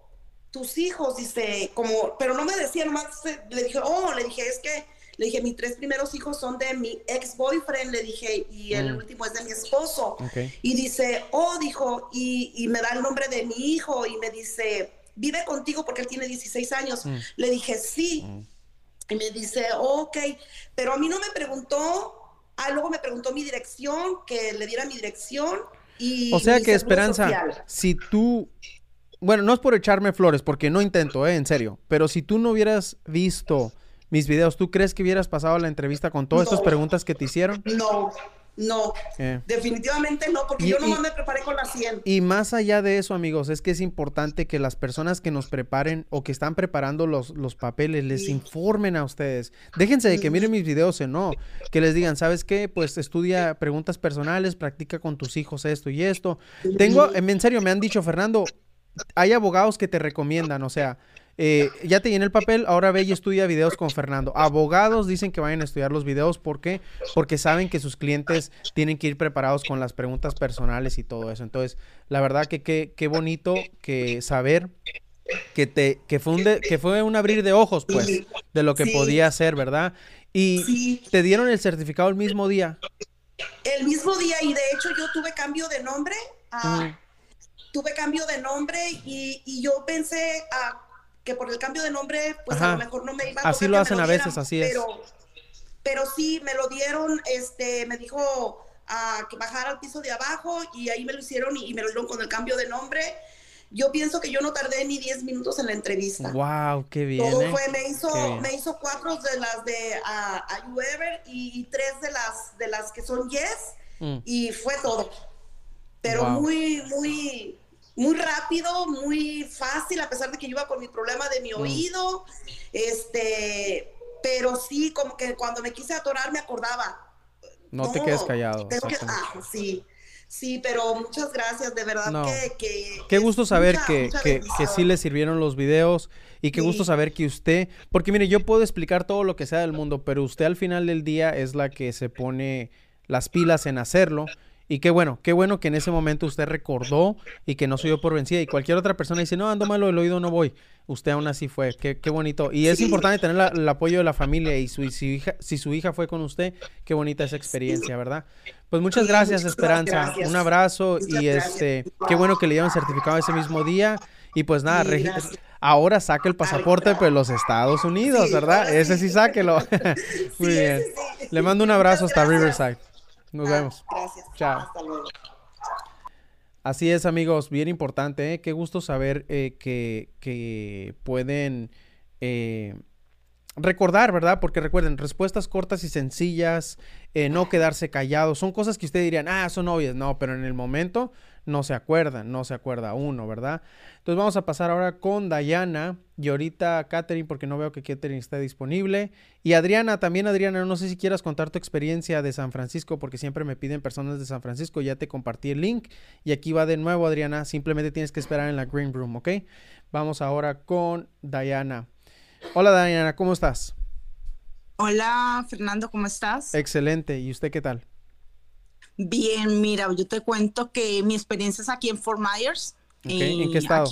tus hijos, dice, como, pero no me decía, nomás le dije, oh, le dije, es que, le dije, mis tres primeros hijos son de mi ex boyfriend, le dije, y el mm. último es de mi esposo. Y dice, oh, dijo, y, me da el nombre de mi hijo, y me dice, vive contigo porque él tiene 16 años. Mm. Le dije, sí. Mm. Y me dice, ok, pero a mí no me preguntó, ah, luego me preguntó mi dirección, que le diera mi dirección. Y o sea que Esperanza, si tú bueno, no es por echarme flores, porque no intento, ¿eh? En serio. Pero si tú no hubieras visto mis videos. ¿Tú crees que hubieras pasado la entrevista con todas estas preguntas que te hicieron? No, no, eh. definitivamente no, porque yo nomás me preparé con la 100. Y más allá de eso, amigos, es que es importante que las personas que nos preparen o que están preparando los, los papeles les informen a ustedes. Déjense de que miren mis videos o no, que les digan, ¿sabes qué? Pues estudia preguntas personales, practica con tus hijos esto y esto. Tengo, en serio, me han dicho, Fernando, hay abogados que te recomiendan, o sea, eh, ya te llené el papel, ahora ve y estudia videos con Fernando. Abogados dicen que vayan a estudiar los videos, ¿por qué? Porque saben que sus clientes tienen que ir preparados con las preguntas personales y todo eso. Entonces, la verdad que qué bonito que saber que te que fue un que fue un abrir de ojos, pues, de lo que podía hacer, ¿verdad? Y te dieron el certificado el mismo día. El mismo día y de hecho yo tuve cambio de nombre. Tuve cambio de nombre y, y yo pensé a que por el cambio de nombre, pues a lo mejor no me iba a Así lo hacen a veces, así es. Pero, sí, me lo dieron, este, me dijo a que bajara al piso de abajo y ahí me lo hicieron y, me lo dieron con el cambio de nombre. Yo pienso que yo no tardé ni 10 minutos en la entrevista. Wow, qué bien. Todo ¿eh? fue, me hizo, me hizo cuatro de las de a, y, tres de las de las que son Yes mm. y fue todo. Pero muy, muy, muy rápido, muy fácil, a pesar de que yo iba con mi problema de mi mm. oído, este, pero sí, como que cuando me quise atorar me acordaba. No, te quedes callado. ah, sí. Sí, pero muchas gracias, de verdad que, Qué gusto saber que, que, que, sí le sirvieron los videos y qué gusto saber que usted, porque mire, yo puedo explicar todo lo que sea del mundo, pero usted al final del día es la que se pone las pilas en hacerlo y qué bueno, qué bueno que en ese momento usted recordó y que no soy yo por vencida. Y cualquier otra persona dice, no, ando malo el oído, no voy. Usted aún así fue. Qué, qué bonito. Y es importante tener el apoyo de la familia. Y su, si, hija, si su hija fue con usted, qué bonita esa experiencia, ¿verdad? Pues muchas gracias, Esperanza. Un abrazo. y este, qué bueno que le dieron certificado ese mismo día. Y pues nada, ahora saque el pasaporte de los Estados Unidos, ¿verdad? Ese sí sáquelo. (laughs) Muy bien. Le mando un abrazo hasta Riverside. Nos ah, vemos. Gracias. Chao. Hasta luego. Así es, amigos, bien importante. ¿eh? Qué gusto saber eh, que, pueden eh, recordar, ¿verdad? Porque recuerden, respuestas cortas y sencillas, no quedarse callados, son cosas que usted dirían, ah, son obvias. No, pero en el momento no se acuerdan, no se acuerda uno, ¿verdad? Entonces vamos a pasar ahora con Dayana y ahorita Katherine, porque no veo que Katherine esté disponible. Y Adriana, también Adriana, no sé si quieras contar tu experiencia de San Francisco, porque siempre me piden personas de San Francisco, ya te compartí el link y aquí va de nuevo Adriana, simplemente tienes que esperar en la Green Room, ¿ok? Vamos ahora con Dayana. Hola Dayana, ¿cómo estás? Hola Fernando, ¿cómo estás? Excelente, ¿y usted qué tal? Bien, mira, yo te cuento que mi experiencia es aquí en Fort Myers. ¿En qué estado?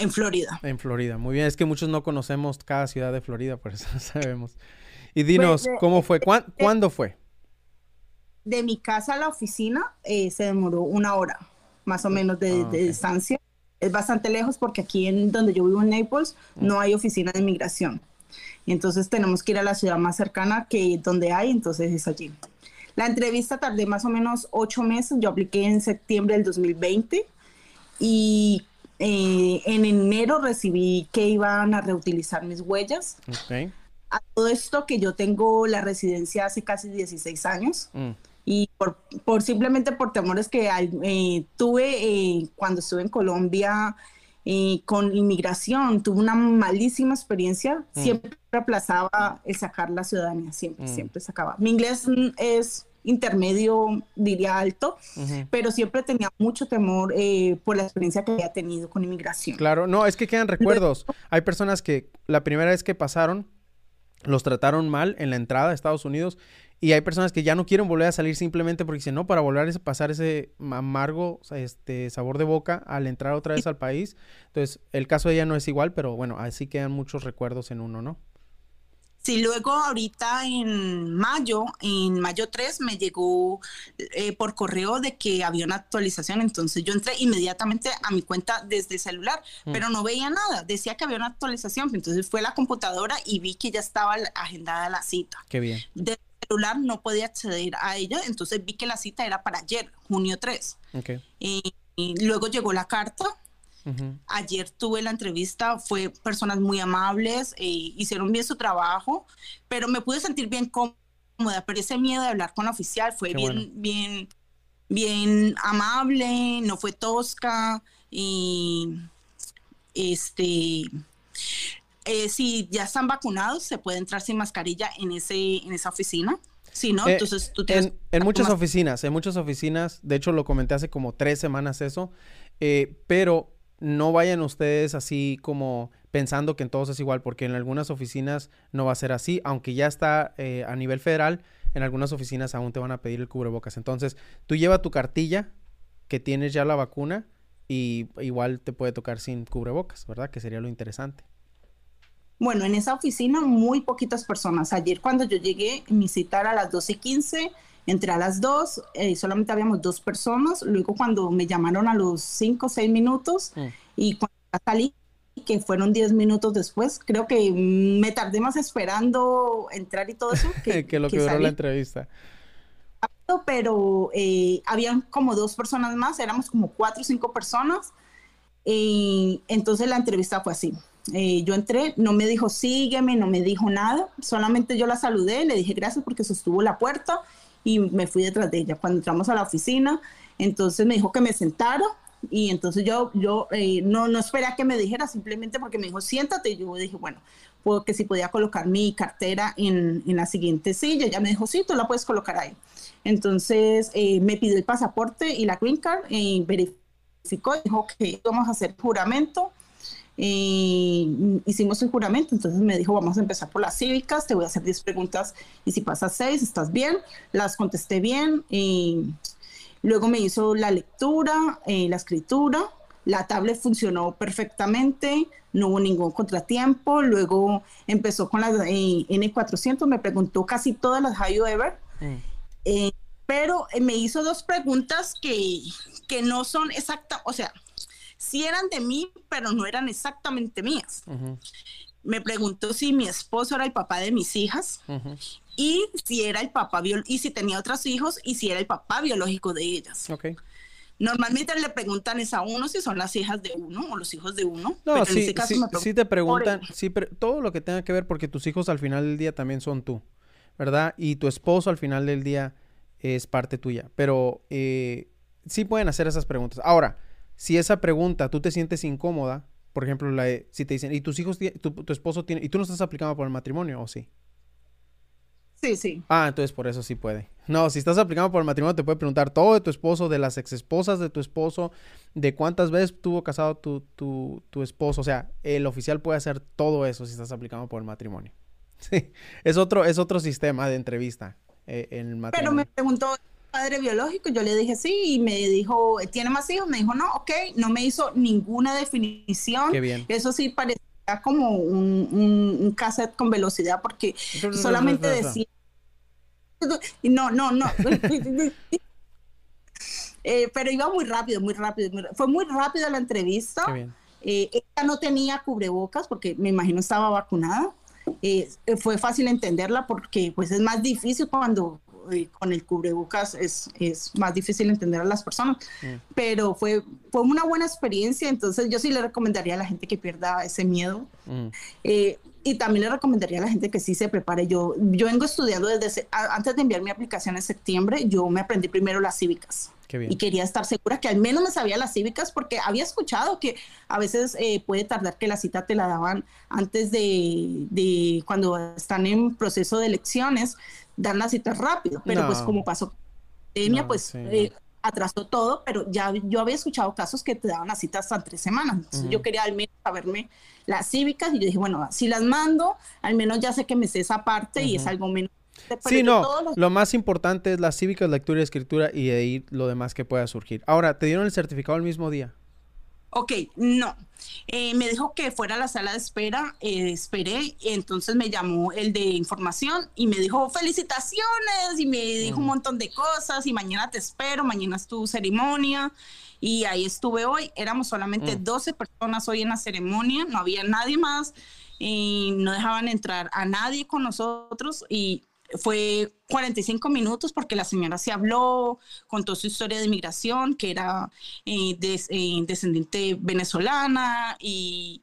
En Florida. En Florida, muy bien. Es que muchos no conocemos cada ciudad de Florida, por eso (laughs) no sabemos. Y dinos, pues, ¿cómo fue? ¿Cuándo fue? De mi casa a la oficina eh, se demoró una hora, más o ah, menos de, distancia. Es bastante lejos porque aquí en donde yo vivo en Naples mm. no hay oficina de inmigración. Y entonces tenemos que ir a la ciudad más cercana que donde hay, entonces es allí. La entrevista tardé más o menos ocho meses, yo apliqué en septiembre del 2020 y eh, en enero recibí que iban a reutilizar mis huellas. A todo esto que yo tengo la residencia hace casi 16 años. Mm. Y por, por, simplemente por temores que eh, tuve eh, cuando estuve en Colombia con inmigración, tuve una malísima experiencia. Mm. Siempre aplazaba el sacar la ciudadanía, siempre, mm. siempre sacaba. Mi inglés es intermedio, diría alto, pero siempre tenía mucho temor eh, por la experiencia que había tenido con inmigración. Claro, no, es que quedan recuerdos. Hay personas que la primera vez que pasaron, los trataron mal en la entrada a Estados Unidos y hay personas que ya no quieren volver a salir simplemente porque dicen, no, para volver a pasar ese amargo este, sabor de boca al entrar otra vez al país. Entonces, el caso de ella no es igual, pero bueno, así quedan muchos recuerdos en uno, ¿no? Sí, luego ahorita en mayo, en mayo 3 me llegó eh, por correo de que había una actualización, entonces yo entré inmediatamente a mi cuenta desde celular, mm. pero no veía nada, decía que había una actualización, entonces fue a la computadora y vi que ya estaba agendada la cita. Qué bien. Desde celular no podía acceder a ella, entonces vi que la cita era para ayer, junio 3. Okay. y luego llegó la carta Ayer tuve la entrevista, fue personas muy amables, eh, hicieron bien su trabajo, pero me pude sentir bien cómoda, pero ese miedo de hablar con la oficial fue bien, bien, bien amable, no fue tosca y este eh, si ya están vacunados, se puede entrar sin mascarilla en, ese, en esa oficina. Si no, eh, entonces tú tienes... En, muchas oficinas, en muchas oficinas, de hecho lo comenté hace como tres semanas eso, eh, pero no vayan ustedes así como pensando que en todos es igual, porque en algunas oficinas no va a ser así, aunque ya está a nivel federal, en algunas oficinas aún te van a pedir el cubrebocas. Entonces, tú lleva tu cartilla que tienes ya la vacuna y igual te puede tocar sin cubrebocas, ¿verdad? Que sería lo interesante. Bueno, en esa oficina muy poquitas personas. Ayer cuando yo llegué, mi cita a las 12 y 15, entré a las 2, eh, solamente habíamos dos personas. Luego cuando me llamaron a los 5 o 6 minutos mm. y cuando salí, que fueron 10 minutos después, creo que me tardé más esperando entrar y todo eso. (laughs) Que, que lo que, duró la entrevista. Pero eh, habían como dos personas más, éramos como cuatro o cinco personas. Y entonces la entrevista fue así. Eh, yo entré, no me dijo sígueme, no me dijo nada, solamente yo la saludé, le dije gracias porque sostuvo la puerta y me fui detrás de ella. Cuando entramos a la oficina, entonces me dijo que me sentara y entonces yo, yo eh, no, no esperé a que me dijera, simplemente porque me dijo siéntate y yo dije, bueno, porque si podía colocar mi cartera en, en la siguiente silla. Ya me dijo, sí, tú la puedes colocar ahí. Entonces eh, me pidió el pasaporte y la green card y verificó, dijo que vamos a hacer juramento y hicimos el juramento, entonces me dijo, vamos a empezar por las cívicas, te voy a hacer 10 preguntas y si pasas 6, estás bien, las contesté bien y luego me hizo la lectura, eh, la escritura, la tablet funcionó perfectamente, no hubo ningún contratiempo, luego empezó con las eh, N400, me preguntó casi todas las You Ever, eh, pero me hizo dos preguntas que, que no son exactas, o sea, sí eran de mí, pero no eran exactamente mías. Me preguntó si mi esposo era el papá de mis hijas y si era el papá y si tenía otros hijos y si era el papá biológico de ellas. Normalmente le preguntan es a uno si son las hijas de uno o los hijos de uno. No, sí, sí, te preguntan, sí, todo lo que tenga que ver porque tus hijos al final del día también son tú, ¿verdad? Y tu esposo al final del día es parte tuya. Pero eh, sí pueden hacer esas preguntas. Ahora, si esa pregunta tú te sientes incómoda, por ejemplo, la si te dicen, ¿y tus hijos, tu, tu, esposo tiene, y tú no estás aplicando por el matrimonio o sí? Sí, sí. Ah, entonces por eso sí puede. No, si estás aplicando por el matrimonio, te puede preguntar todo de tu esposo, de las ex esposas de tu esposo, de cuántas veces tuvo casado tu, tu, tu esposo. O sea, el oficial puede hacer todo eso si estás aplicando por el matrimonio. (laughs) Sí, es otro, es otro sistema de entrevista eh, en el matrimonio. Pero me preguntó, padre biológico? Yo le dije sí y me dijo, ¿tiene más hijos? Me dijo, no, ok, no me hizo ninguna definición. Qué bien. Eso sí parecía como un, un, cassette con velocidad porque solamente decía... (laughs) No, no, no. (laughs) Eh, pero iba muy rápido, muy rápido. Fue muy rápida la entrevista. Eh, ella no tenía cubrebocas porque me imagino estaba vacunada. Eh, fue fácil entenderla porque pues es más difícil cuando con el cubrebocas es, es más difícil entender a las personas, mm. pero fue, fue una buena experiencia, entonces yo sí le recomendaría a la gente que pierda ese miedo. Mm. Eh, y también le recomendaría a la gente que sí se prepare. Yo, yo vengo estudiando desde, antes de enviar mi aplicación en septiembre, yo me aprendí primero las cívicas. Y quería estar segura que al menos me sabía las cívicas porque había escuchado que a veces eh, puede tardar que la cita te la daban antes de, de, cuando están en proceso de elecciones, dar la cita rápido. Pero pues como pasó pandemia, pues eh, atrasó todo, pero ya yo había escuchado casos que te daban las citas hasta tres semanas. Entonces yo quería al menos saberme las cívicas y yo dije, bueno, si las mando, al menos ya sé que me sé esa parte y es algo menos Sí, no, lo más importante es las cívicas, lectura y escritura y de ahí lo demás que pueda surgir. Ahora, ¿te dieron el certificado el mismo día? Ok, no. Eh, me dijo que fuera a la sala de espera, eh, esperé, entonces me llamó el de información y me dijo felicitaciones y me dijo un montón de cosas y mañana te espero, mañana es tu ceremonia y ahí estuve hoy, éramos solamente 12 mm. personas hoy en la ceremonia, no había nadie más y no dejaban entrar a nadie con nosotros y fue 45 minutos porque la señora se habló, contó su historia de inmigración, que era eh, eh, descendiente venezolana y,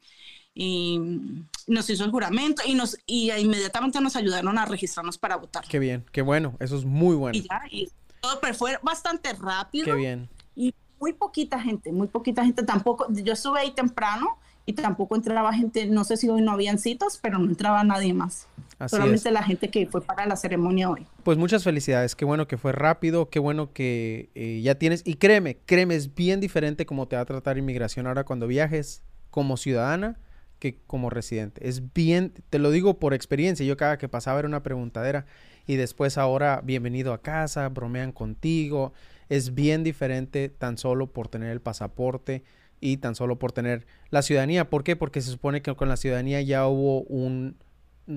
nos hizo el juramento y, nos, y inmediatamente nos ayudaron a registrarnos para votar. Qué bien, qué bueno, eso es muy bueno. Y ya, y todo, pero fue bastante rápido. Qué bien. Y muy poquita gente, muy poquita gente tampoco. Yo estuve ahí temprano y tampoco entraba gente, no sé si hoy no habían citas, pero no entraba nadie más. Solamente la gente que fue para la ceremonia hoy. Pues muchas felicidades, qué bueno que fue rápido, qué bueno que eh, ya tienes, y créeme, créeme, es bien diferente cómo te va a tratar inmigración ahora cuando viajes como ciudadana que como residente. Es bien, te lo digo por experiencia, yo cada que pasaba era una preguntadera y después ahora bienvenido a casa, bromean contigo, es bien diferente tan solo por tener el pasaporte y tan solo por tener la ciudadanía. ¿Por qué? Porque se supone que con la ciudadanía ya hubo un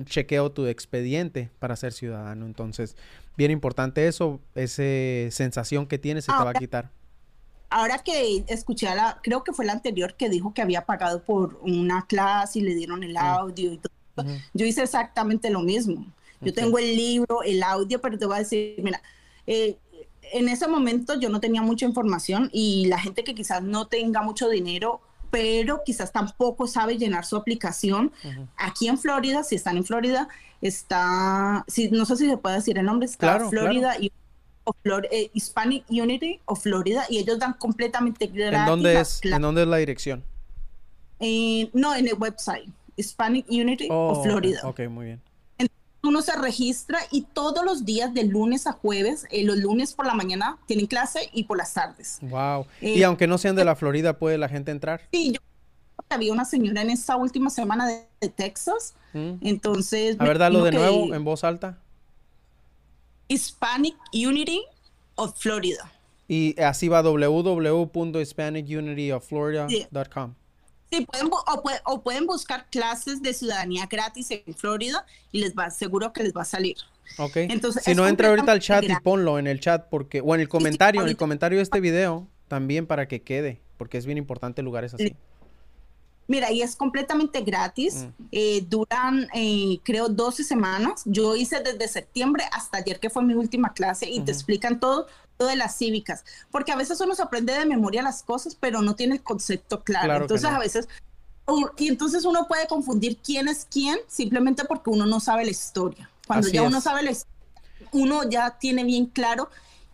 chequeo tu expediente para ser ciudadano. Entonces, bien importante eso, esa sensación que tienes se te va a quitar. Ahora que escuché a la, creo que fue la anterior que dijo que había pagado por una clase y le dieron el audio y todo. Yo hice exactamente lo mismo. Yo tengo el libro, el audio, pero te voy a decir, mira, eh, en ese momento yo no tenía mucha información y la gente que quizás no tenga mucho dinero pero quizás tampoco sabe llenar su aplicación. Aquí en Florida, si están en Florida, está, si, no sé si se puede decir el nombre, está Florida y eh, Hispanic Unity o Florida y ellos dan completamente gratis. ¿En dónde es, ¿en dónde es la dirección? Eh, no, en el website, Hispanic Unity o oh, Florida. Ok, muy bien uno se registra y todos los días de lunes a jueves, eh, los lunes por la mañana tienen clase y por las tardes. Wow. Eh, y aunque no sean de la Florida, ¿puede la gente entrar? Sí, yo había una señora en esta última semana de, Texas, mm. entonces... A ver, dalo de nuevo en voz alta. Hispanic Unity of Florida. Y así va www.hispanicunityoflorida.com. Sí, pueden, o, pueden buscar clases de ciudadanía gratis en Florida y les va, seguro que les va a salir. Ok. Entonces, si no entra ahorita al chat y ponlo en el chat porque, o en el comentario, en el comentario de este video también para que quede, porque es bien importante lugares así. Mira, y es completamente gratis. Mm. Eh, duran, eh, creo, 12 semanas. Yo hice desde septiembre hasta ayer, que fue mi última clase, y te explican todo de las cívicas, porque a veces uno se aprende de memoria las cosas, pero no tiene el concepto claro. entonces a veces, y entonces uno puede confundir quién es quién simplemente porque uno no sabe la historia. Cuando ya uno sabe la historia, uno ya tiene bien claro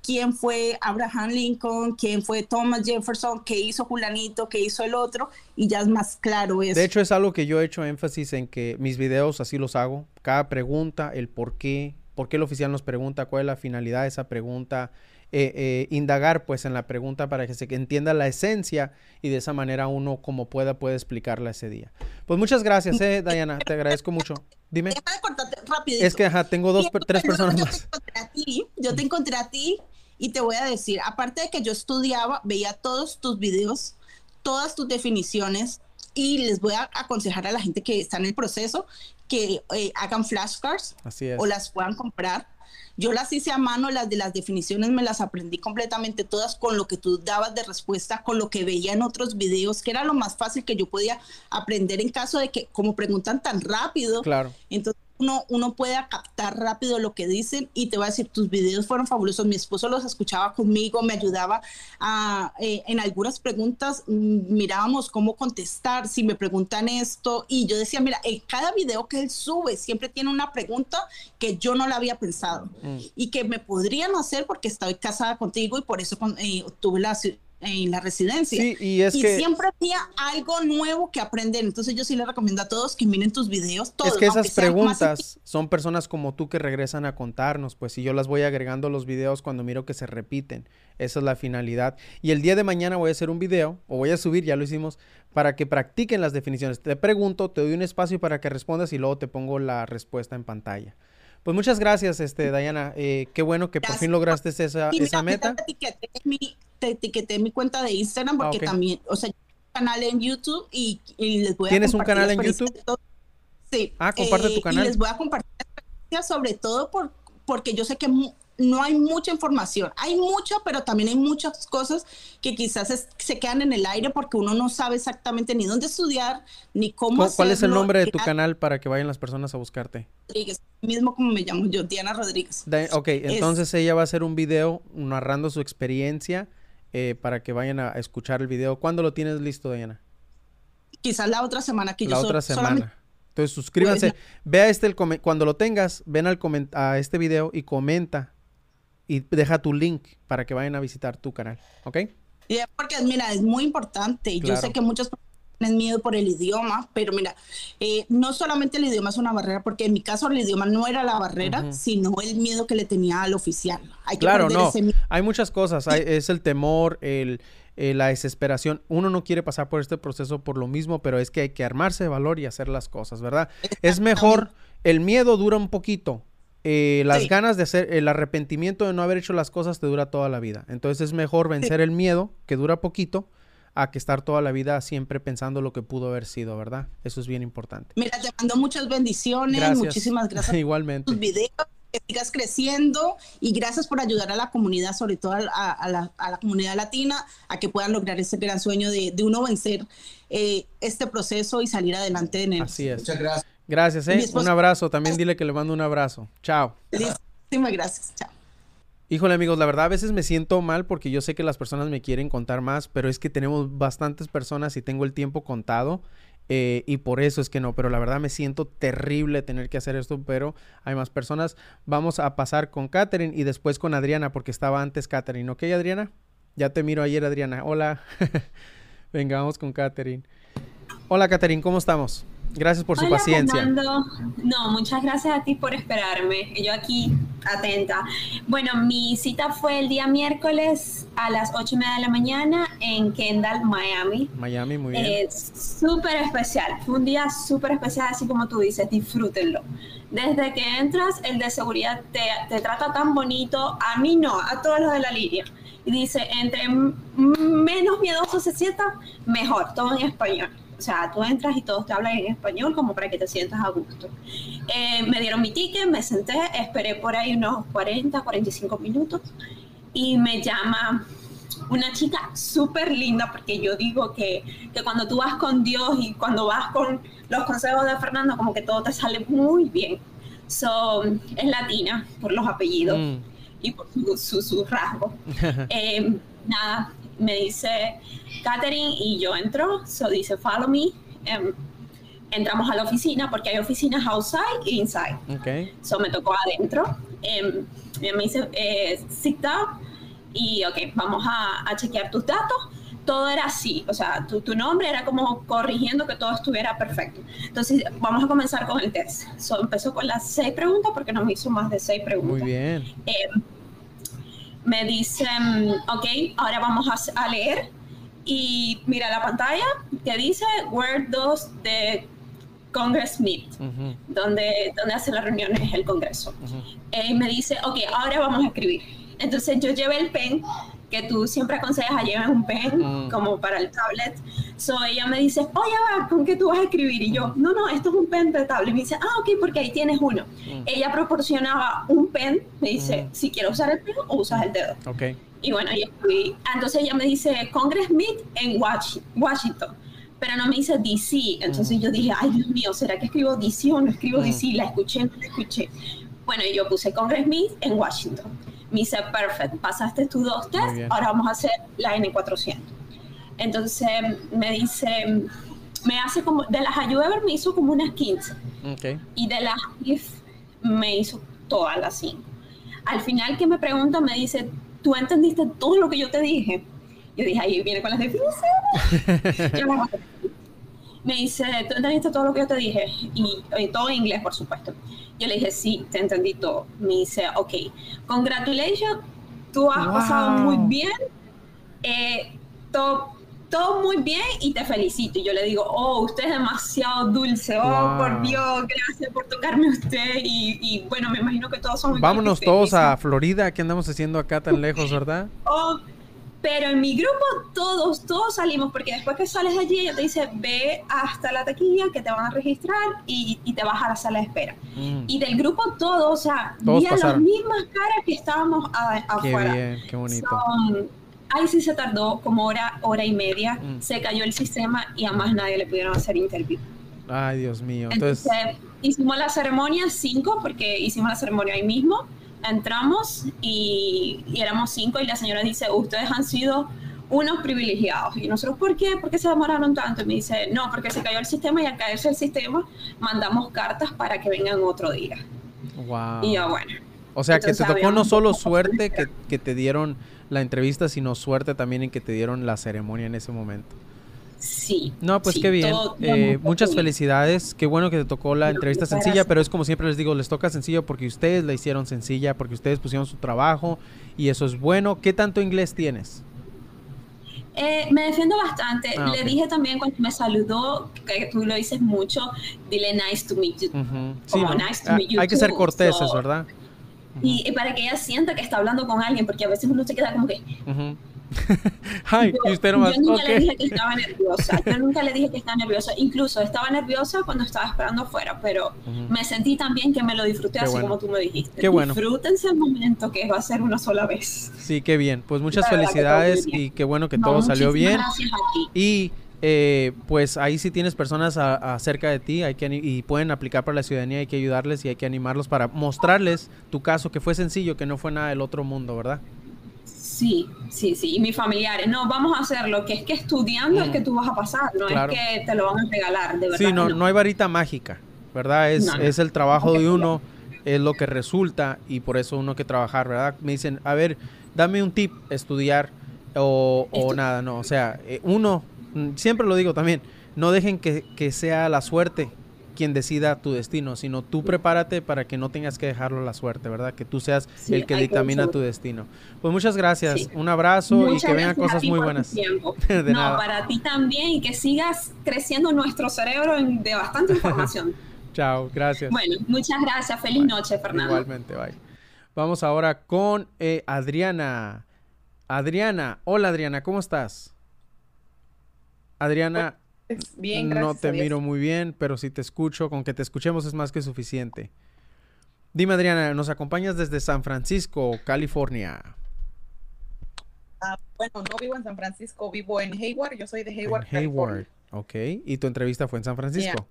quién fue Abraham Lincoln, quién fue Thomas Jefferson, qué hizo Julanito, qué hizo el otro, y ya es más claro eso. De hecho, es algo que yo he hecho énfasis en que mis videos así los hago. Cada pregunta, el por qué, por qué el oficial nos pregunta, cuál es la finalidad de esa pregunta, eh, eh, indagar pues en la pregunta para que se entienda la esencia y de esa manera uno como pueda puede explicarla ese día. Pues muchas gracias, eh, Diana, te agradezco mucho. Dime. Es que tengo dos, tres personas más. yo te encontré a ti y te voy a decir, aparte de que yo estudiaba, veía todos tus videos, todas tus definiciones y les voy a aconsejar a la gente que está en el proceso que eh, hagan flashcards o las puedan comprar yo las hice a mano, las de las definiciones me las aprendí completamente todas con lo que tú dabas de respuesta, con lo que veía en otros videos, que era lo más fácil que yo podía aprender en caso de que, como preguntan tan rápido, claro. entonces uno, uno puede captar rápido lo que dicen y te voy a decir, tus videos fueron fabulosos. Mi esposo los escuchaba conmigo, me ayudaba a, eh, en algunas preguntas, mm, mirábamos cómo contestar, si me preguntan esto, y yo decía, mira, en cada video que él sube siempre tiene una pregunta que yo no la había pensado mm. y que me podrían hacer porque estoy casada contigo y por eso eh, tuve la en la residencia. Sí, y es que... siempre había algo nuevo que aprender. Entonces yo sí le recomiendo a todos que miren tus videos. Todos, es que esas preguntas son personas como tú que regresan a contarnos, pues si yo las voy agregando a los videos cuando miro que se repiten. Esa es la finalidad. Y el día de mañana voy a hacer un video, o voy a subir, ya lo hicimos, para que practiquen las definiciones. Te pregunto, te doy un espacio para que respondas y luego te pongo la respuesta en pantalla. Pues muchas gracias, este, Diana. Eh, qué bueno que por fin lograste esa, esa meta te etiqueté en mi cuenta de Instagram porque ah, también, o sea, un canal en YouTube y, les voy a ¿Tienes un canal en YouTube? Sí. Ah, comparte tu canal. Y les voy a compartir sobre todo por, porque yo sé que no hay mucha información. Hay mucha, pero también hay muchas cosas que quizás se quedan en el aire porque uno no sabe exactamente ni dónde estudiar, ni cómo ¿Cuál es el nombre de tu canal para que vayan las personas a buscarte? Rodríguez, mismo como me llamo yo, Diana Rodríguez. ok, entonces ella va a hacer un video narrando su experiencia eh, para que vayan a escuchar el video. ¿Cuándo lo tienes listo, Diana? Quizás la otra semana que la otra semana. Entonces suscríbanse. Vea este el cuando lo tengas, ven al a este video y comenta y deja tu link para que vayan a visitar tu canal, ¿ok? Y porque, mira, es muy importante. Yo sé que muchos tienen miedo por el idioma, pero mira, eh, no solamente el idioma es una barrera, porque en mi caso el idioma no era la barrera, sino el miedo que le tenía al oficial. Hay claro, no. Hay muchas cosas. es el temor, el, eh, la desesperación. Uno no quiere pasar por este proceso por lo mismo, pero es que hay que armarse de valor y hacer las cosas, ¿verdad? Es mejor, el miedo dura un poquito, eh, las ganas de hacer, el arrepentimiento de no haber hecho las cosas te dura toda la vida. Entonces es mejor vencer el miedo, que dura poquito, a que estar toda la vida siempre pensando lo que pudo haber sido, ¿verdad? Eso es bien importante. Mira, te mando muchas bendiciones, muchísimas (laughs) gracias Igualmente. por tus videos, que sigas creciendo y gracias por ayudar a la comunidad, sobre todo a, la, comunidad latina, a que puedan lograr ese gran sueño de, uno vencer eh, este proceso y salir adelante en él. Así es. Muchas gracias. Gracias, ¿eh? Un abrazo. También dile que le mando un abrazo. Chao. Muchísimas gracias. Chao. Híjole amigos, la verdad a veces me siento mal porque yo sé que las personas me quieren contar más, pero es que tenemos bastantes personas y tengo el tiempo contado eh, y por eso es que no, pero la verdad me siento terrible tener que hacer esto, pero hay más personas. Vamos a pasar con Katherine y después con Adriana porque estaba antes Katherine, ¿ok Adriana? Ya te miro ayer Adriana, hola. (laughs) Venga, vamos con Katherine. Hola Katherine, ¿cómo estamos? Gracias por su paciencia. No, muchas gracias a ti por esperarme. Yo aquí atenta. Bueno, mi cita fue el día miércoles a las ocho y media de la mañana en Kendall, Miami. Miami, muy bien. Es súper especial. Fue un día súper especial, así como tú dices, disfrútenlo. Desde que entras, el de seguridad te, te trata tan bonito. A mí no, a todos los de la línea. Y dice, entre menos miedoso se sienta, mejor, todo en español. O sea, tú entras y todos te hablan en español como para que te sientas a gusto. Eh, me dieron mi ticket, me senté, esperé por ahí unos 40, 45 minutos y me llama una chica súper linda, porque yo digo que, que, cuando tú vas con Dios y cuando vas con los consejos de Fernando, como que todo te sale muy bien. So, es latina por los apellidos mm. y por su, su, rasgo. (laughs) Eh, nada, me dice Katherine y yo entro, so dice follow me. Em, entramos a la oficina porque hay oficinas outside e inside. Okay. So me tocó adentro. Eh, me dice eh, sit down y ok, vamos a, a, chequear tus datos. Todo era así, o sea, tu, tu, nombre era como corrigiendo que todo estuviera perfecto. Entonces, vamos a comenzar con el test. So, empezó con las seis preguntas porque no me hizo más de seis preguntas. Muy bien. Eh, me dicen, ok, ahora vamos a, leer y mira la pantalla que dice Word 2 de Congress Meet, donde, donde hace las reuniones el Congreso. y me dice, ok, ahora vamos a escribir. Entonces yo llevé el pen que tú siempre aconsejas a llevar un pen mm. como para el tablet. So ella me dice, oye, va, ¿con qué tú vas a escribir? Y yo, no, no, esto es un pen de tablet. Y me dice, ah, ok, porque ahí tienes uno. Mm. Ella proporcionaba un pen, me dice, mm. si quiero usar el pen o usas el dedo. Okay. Y bueno, ahí escribí. Entonces ella me dice, Congress Meet en Washington. Pero no me dice DC. Entonces yo dije, ay, Dios mío, ¿será que escribo DC o no escribo DC? La escuché, no la escuché. Bueno, yo puse Congress Meet en Washington me dice, perfecto, pasaste tus dos test, ahora vamos a hacer la N400. Entonces me dice, me hace como, de las ayudas me hizo como unas 15. Y de las IF me hizo todas las 5. Al final que me pregunta, me dice, ¿tú entendiste todo lo que yo te dije? Yo dije, ahí viene con las definiciones. (laughs) me dice, ¿tú entendiste todo lo que yo te dije? Y, y todo en inglés, por supuesto. Yo le dije, sí, te entendí todo. Me dice, ok, congratulations, tú has pasado muy bien, eh, todo, todo, muy bien y te felicito. Y yo le digo, oh, usted es demasiado dulce, oh, por Dios, gracias por tocarme usted. Y, bueno, me imagino que todos son Vámonos todos a Florida, ¿qué andamos haciendo acá tan lejos, (laughs) verdad? oh, Pero en mi grupo todos, todos salimos, porque después que sales de allí, ella te dice, ve hasta la taquilla que te van a registrar y, te vas a la sala de espera. Mm. Y del grupo todos, o sea, vi a las mismas caras que estábamos afuera. Qué bien, qué bonito. ahí sí se tardó como hora, hora y media, mm. se cayó el sistema y a más nadie le pudieron hacer interview. Ay, Dios mío. Entonces, hicimos la ceremonia cinco, porque hicimos la ceremonia ahí mismo entramos y, éramos cinco y la señora dice, ustedes han sido unos privilegiados. Y nosotros, ¿por qué? ¿Por qué se demoraron tanto? Y me dice, no, porque se cayó el sistema y al caerse el sistema mandamos cartas para que vengan otro día. Wow. Y yo, bueno. O sea, que te tocó no solo suerte que, que te dieron la entrevista, sino suerte también en que te dieron la ceremonia en ese momento. Sí. No, pues qué bien. Eh, muchas felicidades. Qué bueno que te tocó la entrevista sencilla, pero es como siempre les digo, les toca sencillo porque ustedes la hicieron sencilla, porque ustedes pusieron su trabajo y eso es bueno. ¿Qué tanto inglés tienes? Eh, me defiendo bastante. Ah, Le dije también cuando me saludó, que tú lo dices mucho, dile nice to meet you. sí, nice to ah, meet you Hay que ser corteses, ¿verdad? Y, para que ella sienta que está hablando con alguien, porque a veces uno se queda como que... (laughs) Ay, yo, usted yo nunca le dije que estaba nerviosa. Yo nunca le dije que estaba nerviosa. Incluso estaba nerviosa cuando estaba esperando afuera, pero me sentí también que me lo disfruté así como tú me dijiste. Qué bueno. Disfrútense el momento que va a ser una sola vez. Sí, qué bien. Pues muchas felicidades y qué bueno que todo salió bien. Gracias a ti. Y eh, pues ahí si tienes personas cerca de ti hay que, y pueden aplicar para la ciudadanía, hay que ayudarles y hay que animarlos para mostrarles tu caso, que fue sencillo, que no fue nada del otro mundo, ¿verdad? Sí, sí, sí. Y mis familiares, no, vamos a hacerlo, que es que estudiando es que tú vas a pasar, no es que te lo van a regalar, de verdad. Sí, no, no. hay varita mágica, ¿verdad? Es, es el trabajo de uno, es lo que resulta y por eso uno que trabajar, ¿verdad? Me dicen, a ver, dame un tip, estudiar o, o nada, no. O sea, eh, uno, mm, siempre lo digo también, no dejen que, que sea la suerte quien decida tu destino, sino tú prepárate para que no tengas que dejarlo a la suerte, ¿verdad? Que tú seas el que dictamina tu destino. Pues muchas gracias, un abrazo y que vengan cosas muy buenas. (laughs) no, para ti también y que sigas creciendo nuestro cerebro de bastante información. (laughs) Chao, gracias. Bueno, muchas gracias. Feliz noche, Fernando. Igualmente, bye. Vamos ahora con eh, Adriana. Adriana, hola Adriana, ¿cómo estás? Adriana, Bien, No te miro muy bien, pero si te escucho, con que te escuchemos es más que suficiente. Dime, Adriana, nos acompañas desde San Francisco, California. Ah, bueno, no vivo en San Francisco, vivo en Hayward. Yo soy de Hayward. En Hayward, ok. ¿Y tu entrevista fue en San Francisco?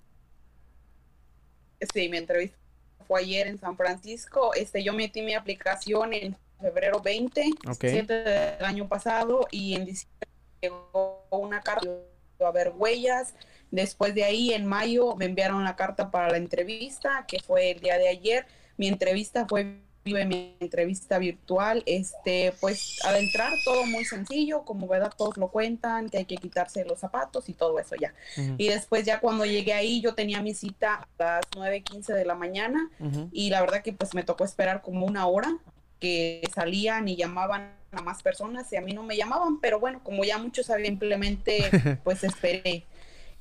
Sí, mi entrevista fue ayer en San Francisco. Este, yo metí mi aplicación en febrero 20, okay. del año pasado, y en diciembre llegó una carta a ver huellas. Después de ahí, en mayo, me enviaron la carta para la entrevista, que fue el día de ayer. Mi entrevista fue mi entrevista virtual, este, pues al entrar todo muy sencillo, como verdad todos lo cuentan, que hay que quitarse los zapatos y todo eso ya. Y después ya cuando llegué ahí yo tenía mi cita a las 9.15 de la mañana y la verdad que pues me tocó esperar como una hora que salían y llamaban a más personas y a mí no me llamaban, pero bueno, como ya muchos sabían simplemente (laughs) pues esperé.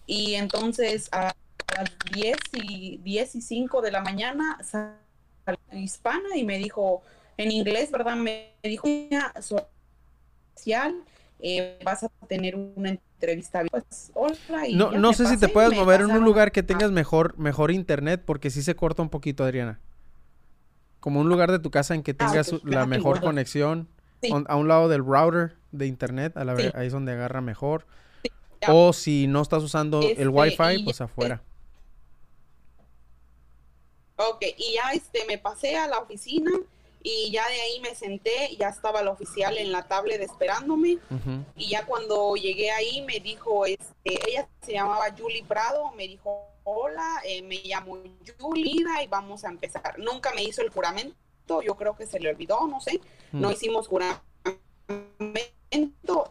Y entonces a las 10 y 10 y 5 de la mañana salió hispana y me dijo en inglés, ¿verdad? Me dijo, social, eh, vas a tener una entrevista. Pues, no no sé si te puedes mover en un lugar que tengas mejor, mejor internet, porque si se corta un poquito, Adriana. Como un lugar de tu casa en que ah, tengas la mejor conexión a un lado del router de internet, a la ahí es donde agarra mejor. O si no estás usando el este, wifi, pues afuera. Ok, y ya este, me pasé a la oficina y ya de ahí me senté, ya estaba el oficial en la tablet esperándome. Y ya cuando llegué ahí me dijo, este, ella se llamaba Julie Prado, me dijo, hola, eh, me llamo Julie y vamos a empezar. Nunca me hizo el juramento, yo creo que se le olvidó, no sé, no hicimos juramento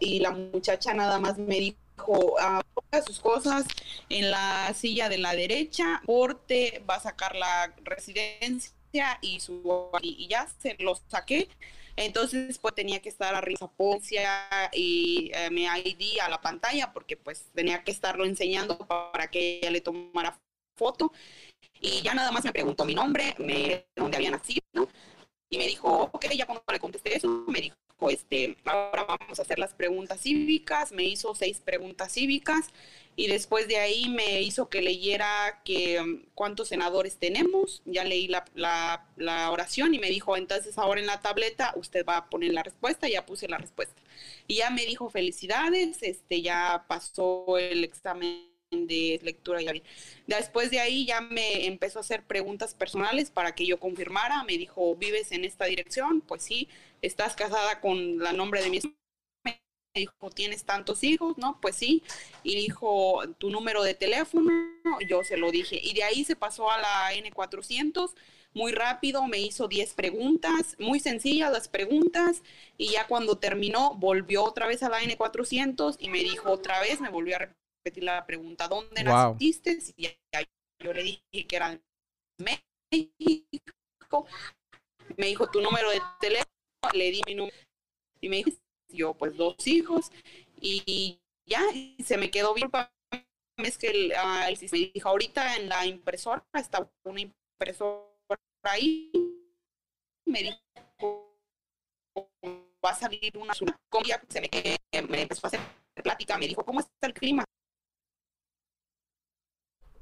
y la muchacha nada más me dijo, ah, ponga sus cosas en la silla de la derecha, porte, va a sacar la residencia y su y ya se los saqué. Entonces, pues tenía que estar arriba y eh, mi ID a la pantalla porque pues tenía que estarlo enseñando para que ella le tomara foto. Y ya nada más me preguntó mi nombre, me, dónde había nacido, y me dijo, ok, ya cuando le contesté eso, me dijo, este, ahora vamos a hacer las preguntas cívicas, me hizo seis preguntas cívicas y después de ahí me hizo que leyera que um, cuántos senadores tenemos, ya leí la, la, oración y me dijo, entonces ahora en la tableta usted va a poner la respuesta, ya puse la respuesta. Y ya me dijo, felicidades, este, ya pasó el examen de lectura y Después de ahí ya me empezó a hacer preguntas personales para que yo confirmara. Me dijo, ¿vives en esta dirección? Pues sí. ¿Estás casada con la nombre de mi? Me dijo, ¿tienes tantos hijos? No, pues sí. Y dijo, ¿tu número de teléfono? Yo se lo dije. Y de ahí se pasó a la N400 muy rápido, me hizo 10 preguntas, muy sencillas las preguntas, y ya cuando terminó, volvió otra vez a la N400 y me dijo otra vez, me volvió a repetir la pregunta, ¿dónde naciste? Y yo le dije que era México. Me dijo tu número de teléfono, le di mi número y me dijo, yo pues dos hijos y ya se me quedó bien. Es que el, uh, el me dijo, ahorita en la impresora está una impresora ahí. Me dijo, va a salir una, una se me, me empezó a hacer plática, me dijo, ¿cómo está el clima?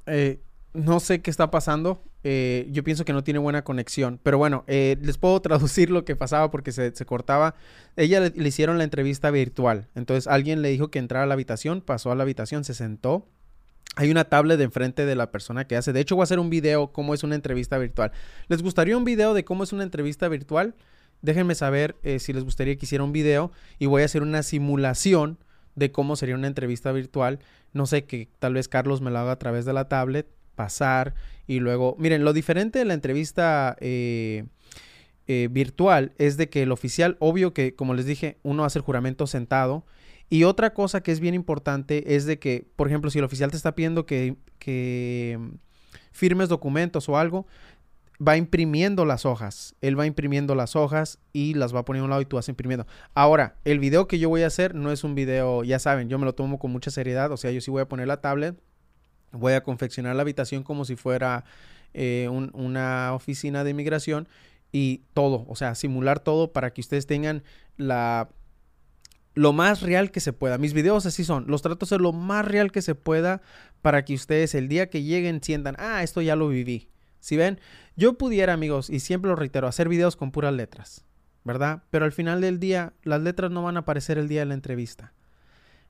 Eh, no sé qué está pasando. Eh, yo pienso que no tiene buena conexión. Pero bueno, eh, les puedo (laughs) traducir lo que pasaba porque se, cortaba. Ella le, hicieron la entrevista virtual. Entonces alguien le dijo que entrara a la habitación, pasó a la habitación, se sentó. Hay una tablet de enfrente de la persona que hace. De hecho, voy a hacer un video cómo es una entrevista virtual. ¿Les gustaría un video de cómo es una entrevista virtual? Déjenme saber si les gustaría que hiciera un video y voy a hacer una simulación de cómo sería una entrevista virtual. No sé, que tal vez Carlos me lo haga a través de la tablet, pasar y luego... Miren, lo diferente de la entrevista eh, eh, virtual es de que el oficial, obvio que, como les dije, uno hace el juramento sentado. Y otra cosa que es bien importante es de que, por ejemplo, si el oficial te está pidiendo que, que firmes documentos o algo, va imprimiendo las hojas. Él va imprimiendo las hojas y las va poniendo a un lado y tú vas imprimiendo. Ahora, el video que yo voy a hacer no es un video, ya saben, yo me lo tomo con mucha seriedad. O sea, yo sí voy a poner la tablet, voy a confeccionar la habitación como si fuera eh, una oficina de inmigración y todo, o sea, simular todo para que ustedes tengan la lo más real que se pueda. Mis videos así son. Los trato de ser lo más real que se pueda para que ustedes el día que lleguen sientan, ah, esto ya lo viví. Si ven, yo pudiera, amigos, y siempre lo reitero, hacer videos con puras letras, ¿verdad? Pero al final del día, las letras no van a aparecer el día de la entrevista.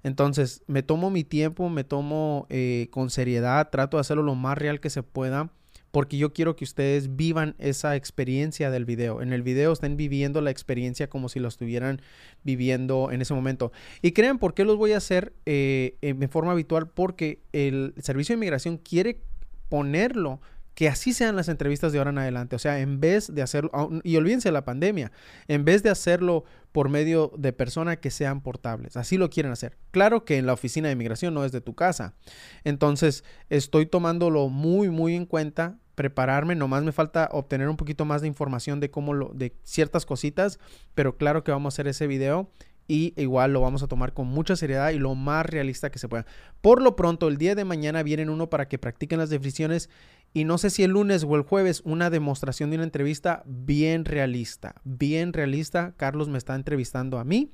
Entonces, me tomo mi tiempo, me tomo eh, con seriedad, trato de hacerlo lo más real que se pueda, porque yo quiero que ustedes vivan esa experiencia del video. En el video estén viviendo la experiencia como si lo estuvieran viviendo en ese momento. Y crean por qué los voy a hacer eh, en forma habitual, porque el Servicio de Inmigración quiere ponerlo que así sean las entrevistas de ahora en adelante. O sea, en vez de hacerlo, y olvídense de la pandemia, en vez de hacerlo por medio de personas que sean portables. Así lo quieren hacer. Claro que en la oficina de inmigración no es de tu casa. Entonces, estoy tomándolo muy, muy en cuenta, prepararme. Nomás me falta obtener un poquito más de información de cómo lo, de ciertas cositas, pero claro que vamos a hacer ese video y igual lo vamos a tomar con mucha seriedad y lo más realista que se pueda. Por lo pronto, el día de mañana vienen uno para que practiquen las definiciones y no sé si el lunes o el jueves una demostración de una entrevista bien realista, bien realista. Carlos me está entrevistando a mí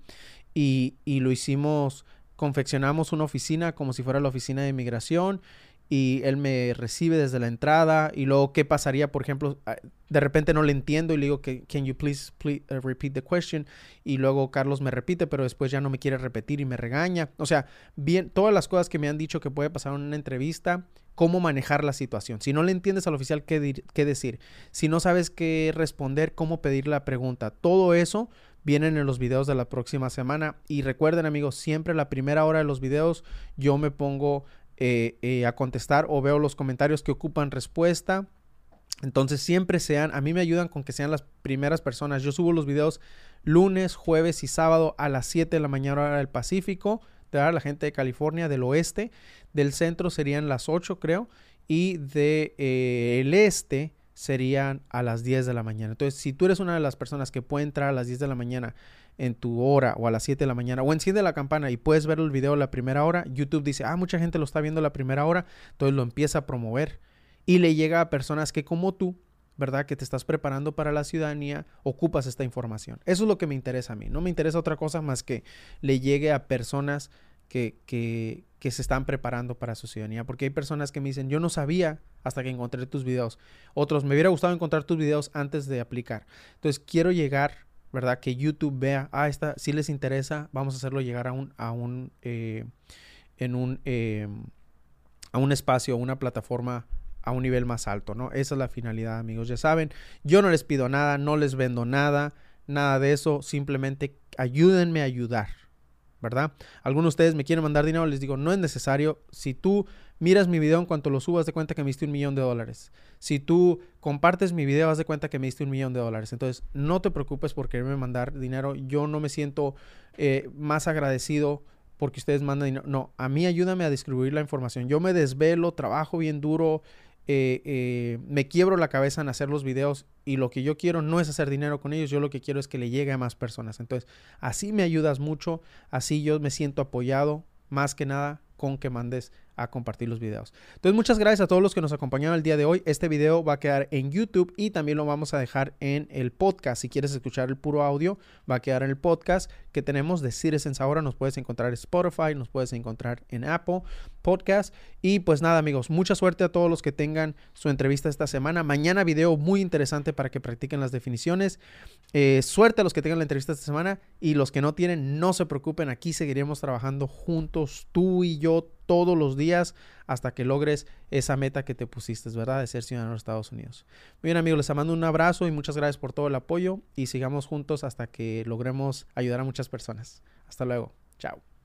y, y lo hicimos, confeccionamos una oficina como si fuera la oficina de inmigración y él me recibe desde la entrada y luego qué pasaría, por ejemplo, ah, de repente no le entiendo y le digo que can you please, uh, repeat the question y luego Carlos me repite, pero después ya no me quiere repetir y me regaña. O sea, bien todas las cosas que me han dicho que puede pasar en una entrevista, cómo manejar la situación. Si no le entiendes al oficial qué, qué decir, si no sabes qué responder, cómo pedir la pregunta, todo eso vienen en los videos de la próxima semana. Y recuerden amigos, siempre la primera hora de los videos yo me pongo eh, eh, a contestar o veo los comentarios que ocupan respuesta. Entonces siempre sean, a mí me ayudan con que sean las primeras personas. Yo subo los videos lunes, jueves y sábado a las 7 de la mañana hora del Pacífico. De la gente de California, del oeste. Del centro serían las 8 creo. Y del de, eh, este serían a las 10 de la mañana. Entonces, si tú eres una de las personas que puede entrar a las 10 de la mañana en tu hora o a las 7 de la mañana o enciende la campana y puedes ver el video la primera hora, YouTube dice, ah, mucha gente lo está viendo la primera hora, entonces lo empieza a promover y le llega a personas que como tú ¿verdad? Que te estás preparando para la ciudadanía, ocupas esta información. Eso es lo que me interesa a mí. No me interesa otra cosa más que le llegue a personas que, que, que se están preparando para su ciudadanía. Porque hay personas que me dicen, yo no sabía hasta que encontré tus videos. Otros, me hubiera gustado encontrar tus videos antes de aplicar. Entonces, quiero llegar, ¿verdad? Que YouTube vea, ah, esta, si les interesa, vamos a hacerlo llegar a un, a un, eh, en un, eh, a un espacio, una plataforma a un nivel más alto, ¿no? Esa es la finalidad, amigos. Ya saben, yo no les pido nada, no les vendo nada, nada de eso, simplemente ayúdenme a ayudar, ¿verdad? Algunos de ustedes me quieren mandar dinero, les digo, no es necesario. Si tú miras mi video en cuanto lo subas, de cuenta que me diste un millón de dólares. Si tú compartes mi video, haz de cuenta que me diste un millón de dólares. Entonces, no te preocupes por quererme mandar dinero. Yo no me siento eh, más agradecido porque ustedes mandan dinero. No, a mí ayúdame a distribuir la información. Yo me desvelo, trabajo bien duro, eh, eh, me quiebro la cabeza en hacer los videos y lo que yo quiero no es hacer dinero con ellos, yo lo que quiero es que le llegue a más personas. Entonces, así me ayudas mucho, así yo me siento apoyado, más que nada con que mandes a compartir los videos. Entonces, muchas gracias a todos los que nos acompañaron el día de hoy. Este video va a quedar en YouTube y también lo vamos a dejar en el podcast. Si quieres escuchar el puro audio, va a quedar en el podcast que tenemos de Citizens ahora. Nos puedes encontrar en Spotify, nos puedes encontrar en Apple Podcast. Y pues nada, amigos, mucha suerte a todos los que tengan su entrevista esta semana. Mañana video muy interesante para que practiquen las definiciones. Eh, suerte a los que tengan la entrevista esta semana y los que no tienen, no se preocupen. Aquí seguiremos trabajando juntos, tú y todos los días hasta que logres esa meta que te pusiste, ¿verdad? De ser ciudadano de Estados Unidos. Muy bien amigos, les mando un abrazo y muchas gracias por todo el apoyo y sigamos juntos hasta que logremos ayudar a muchas personas. Hasta luego. Chao.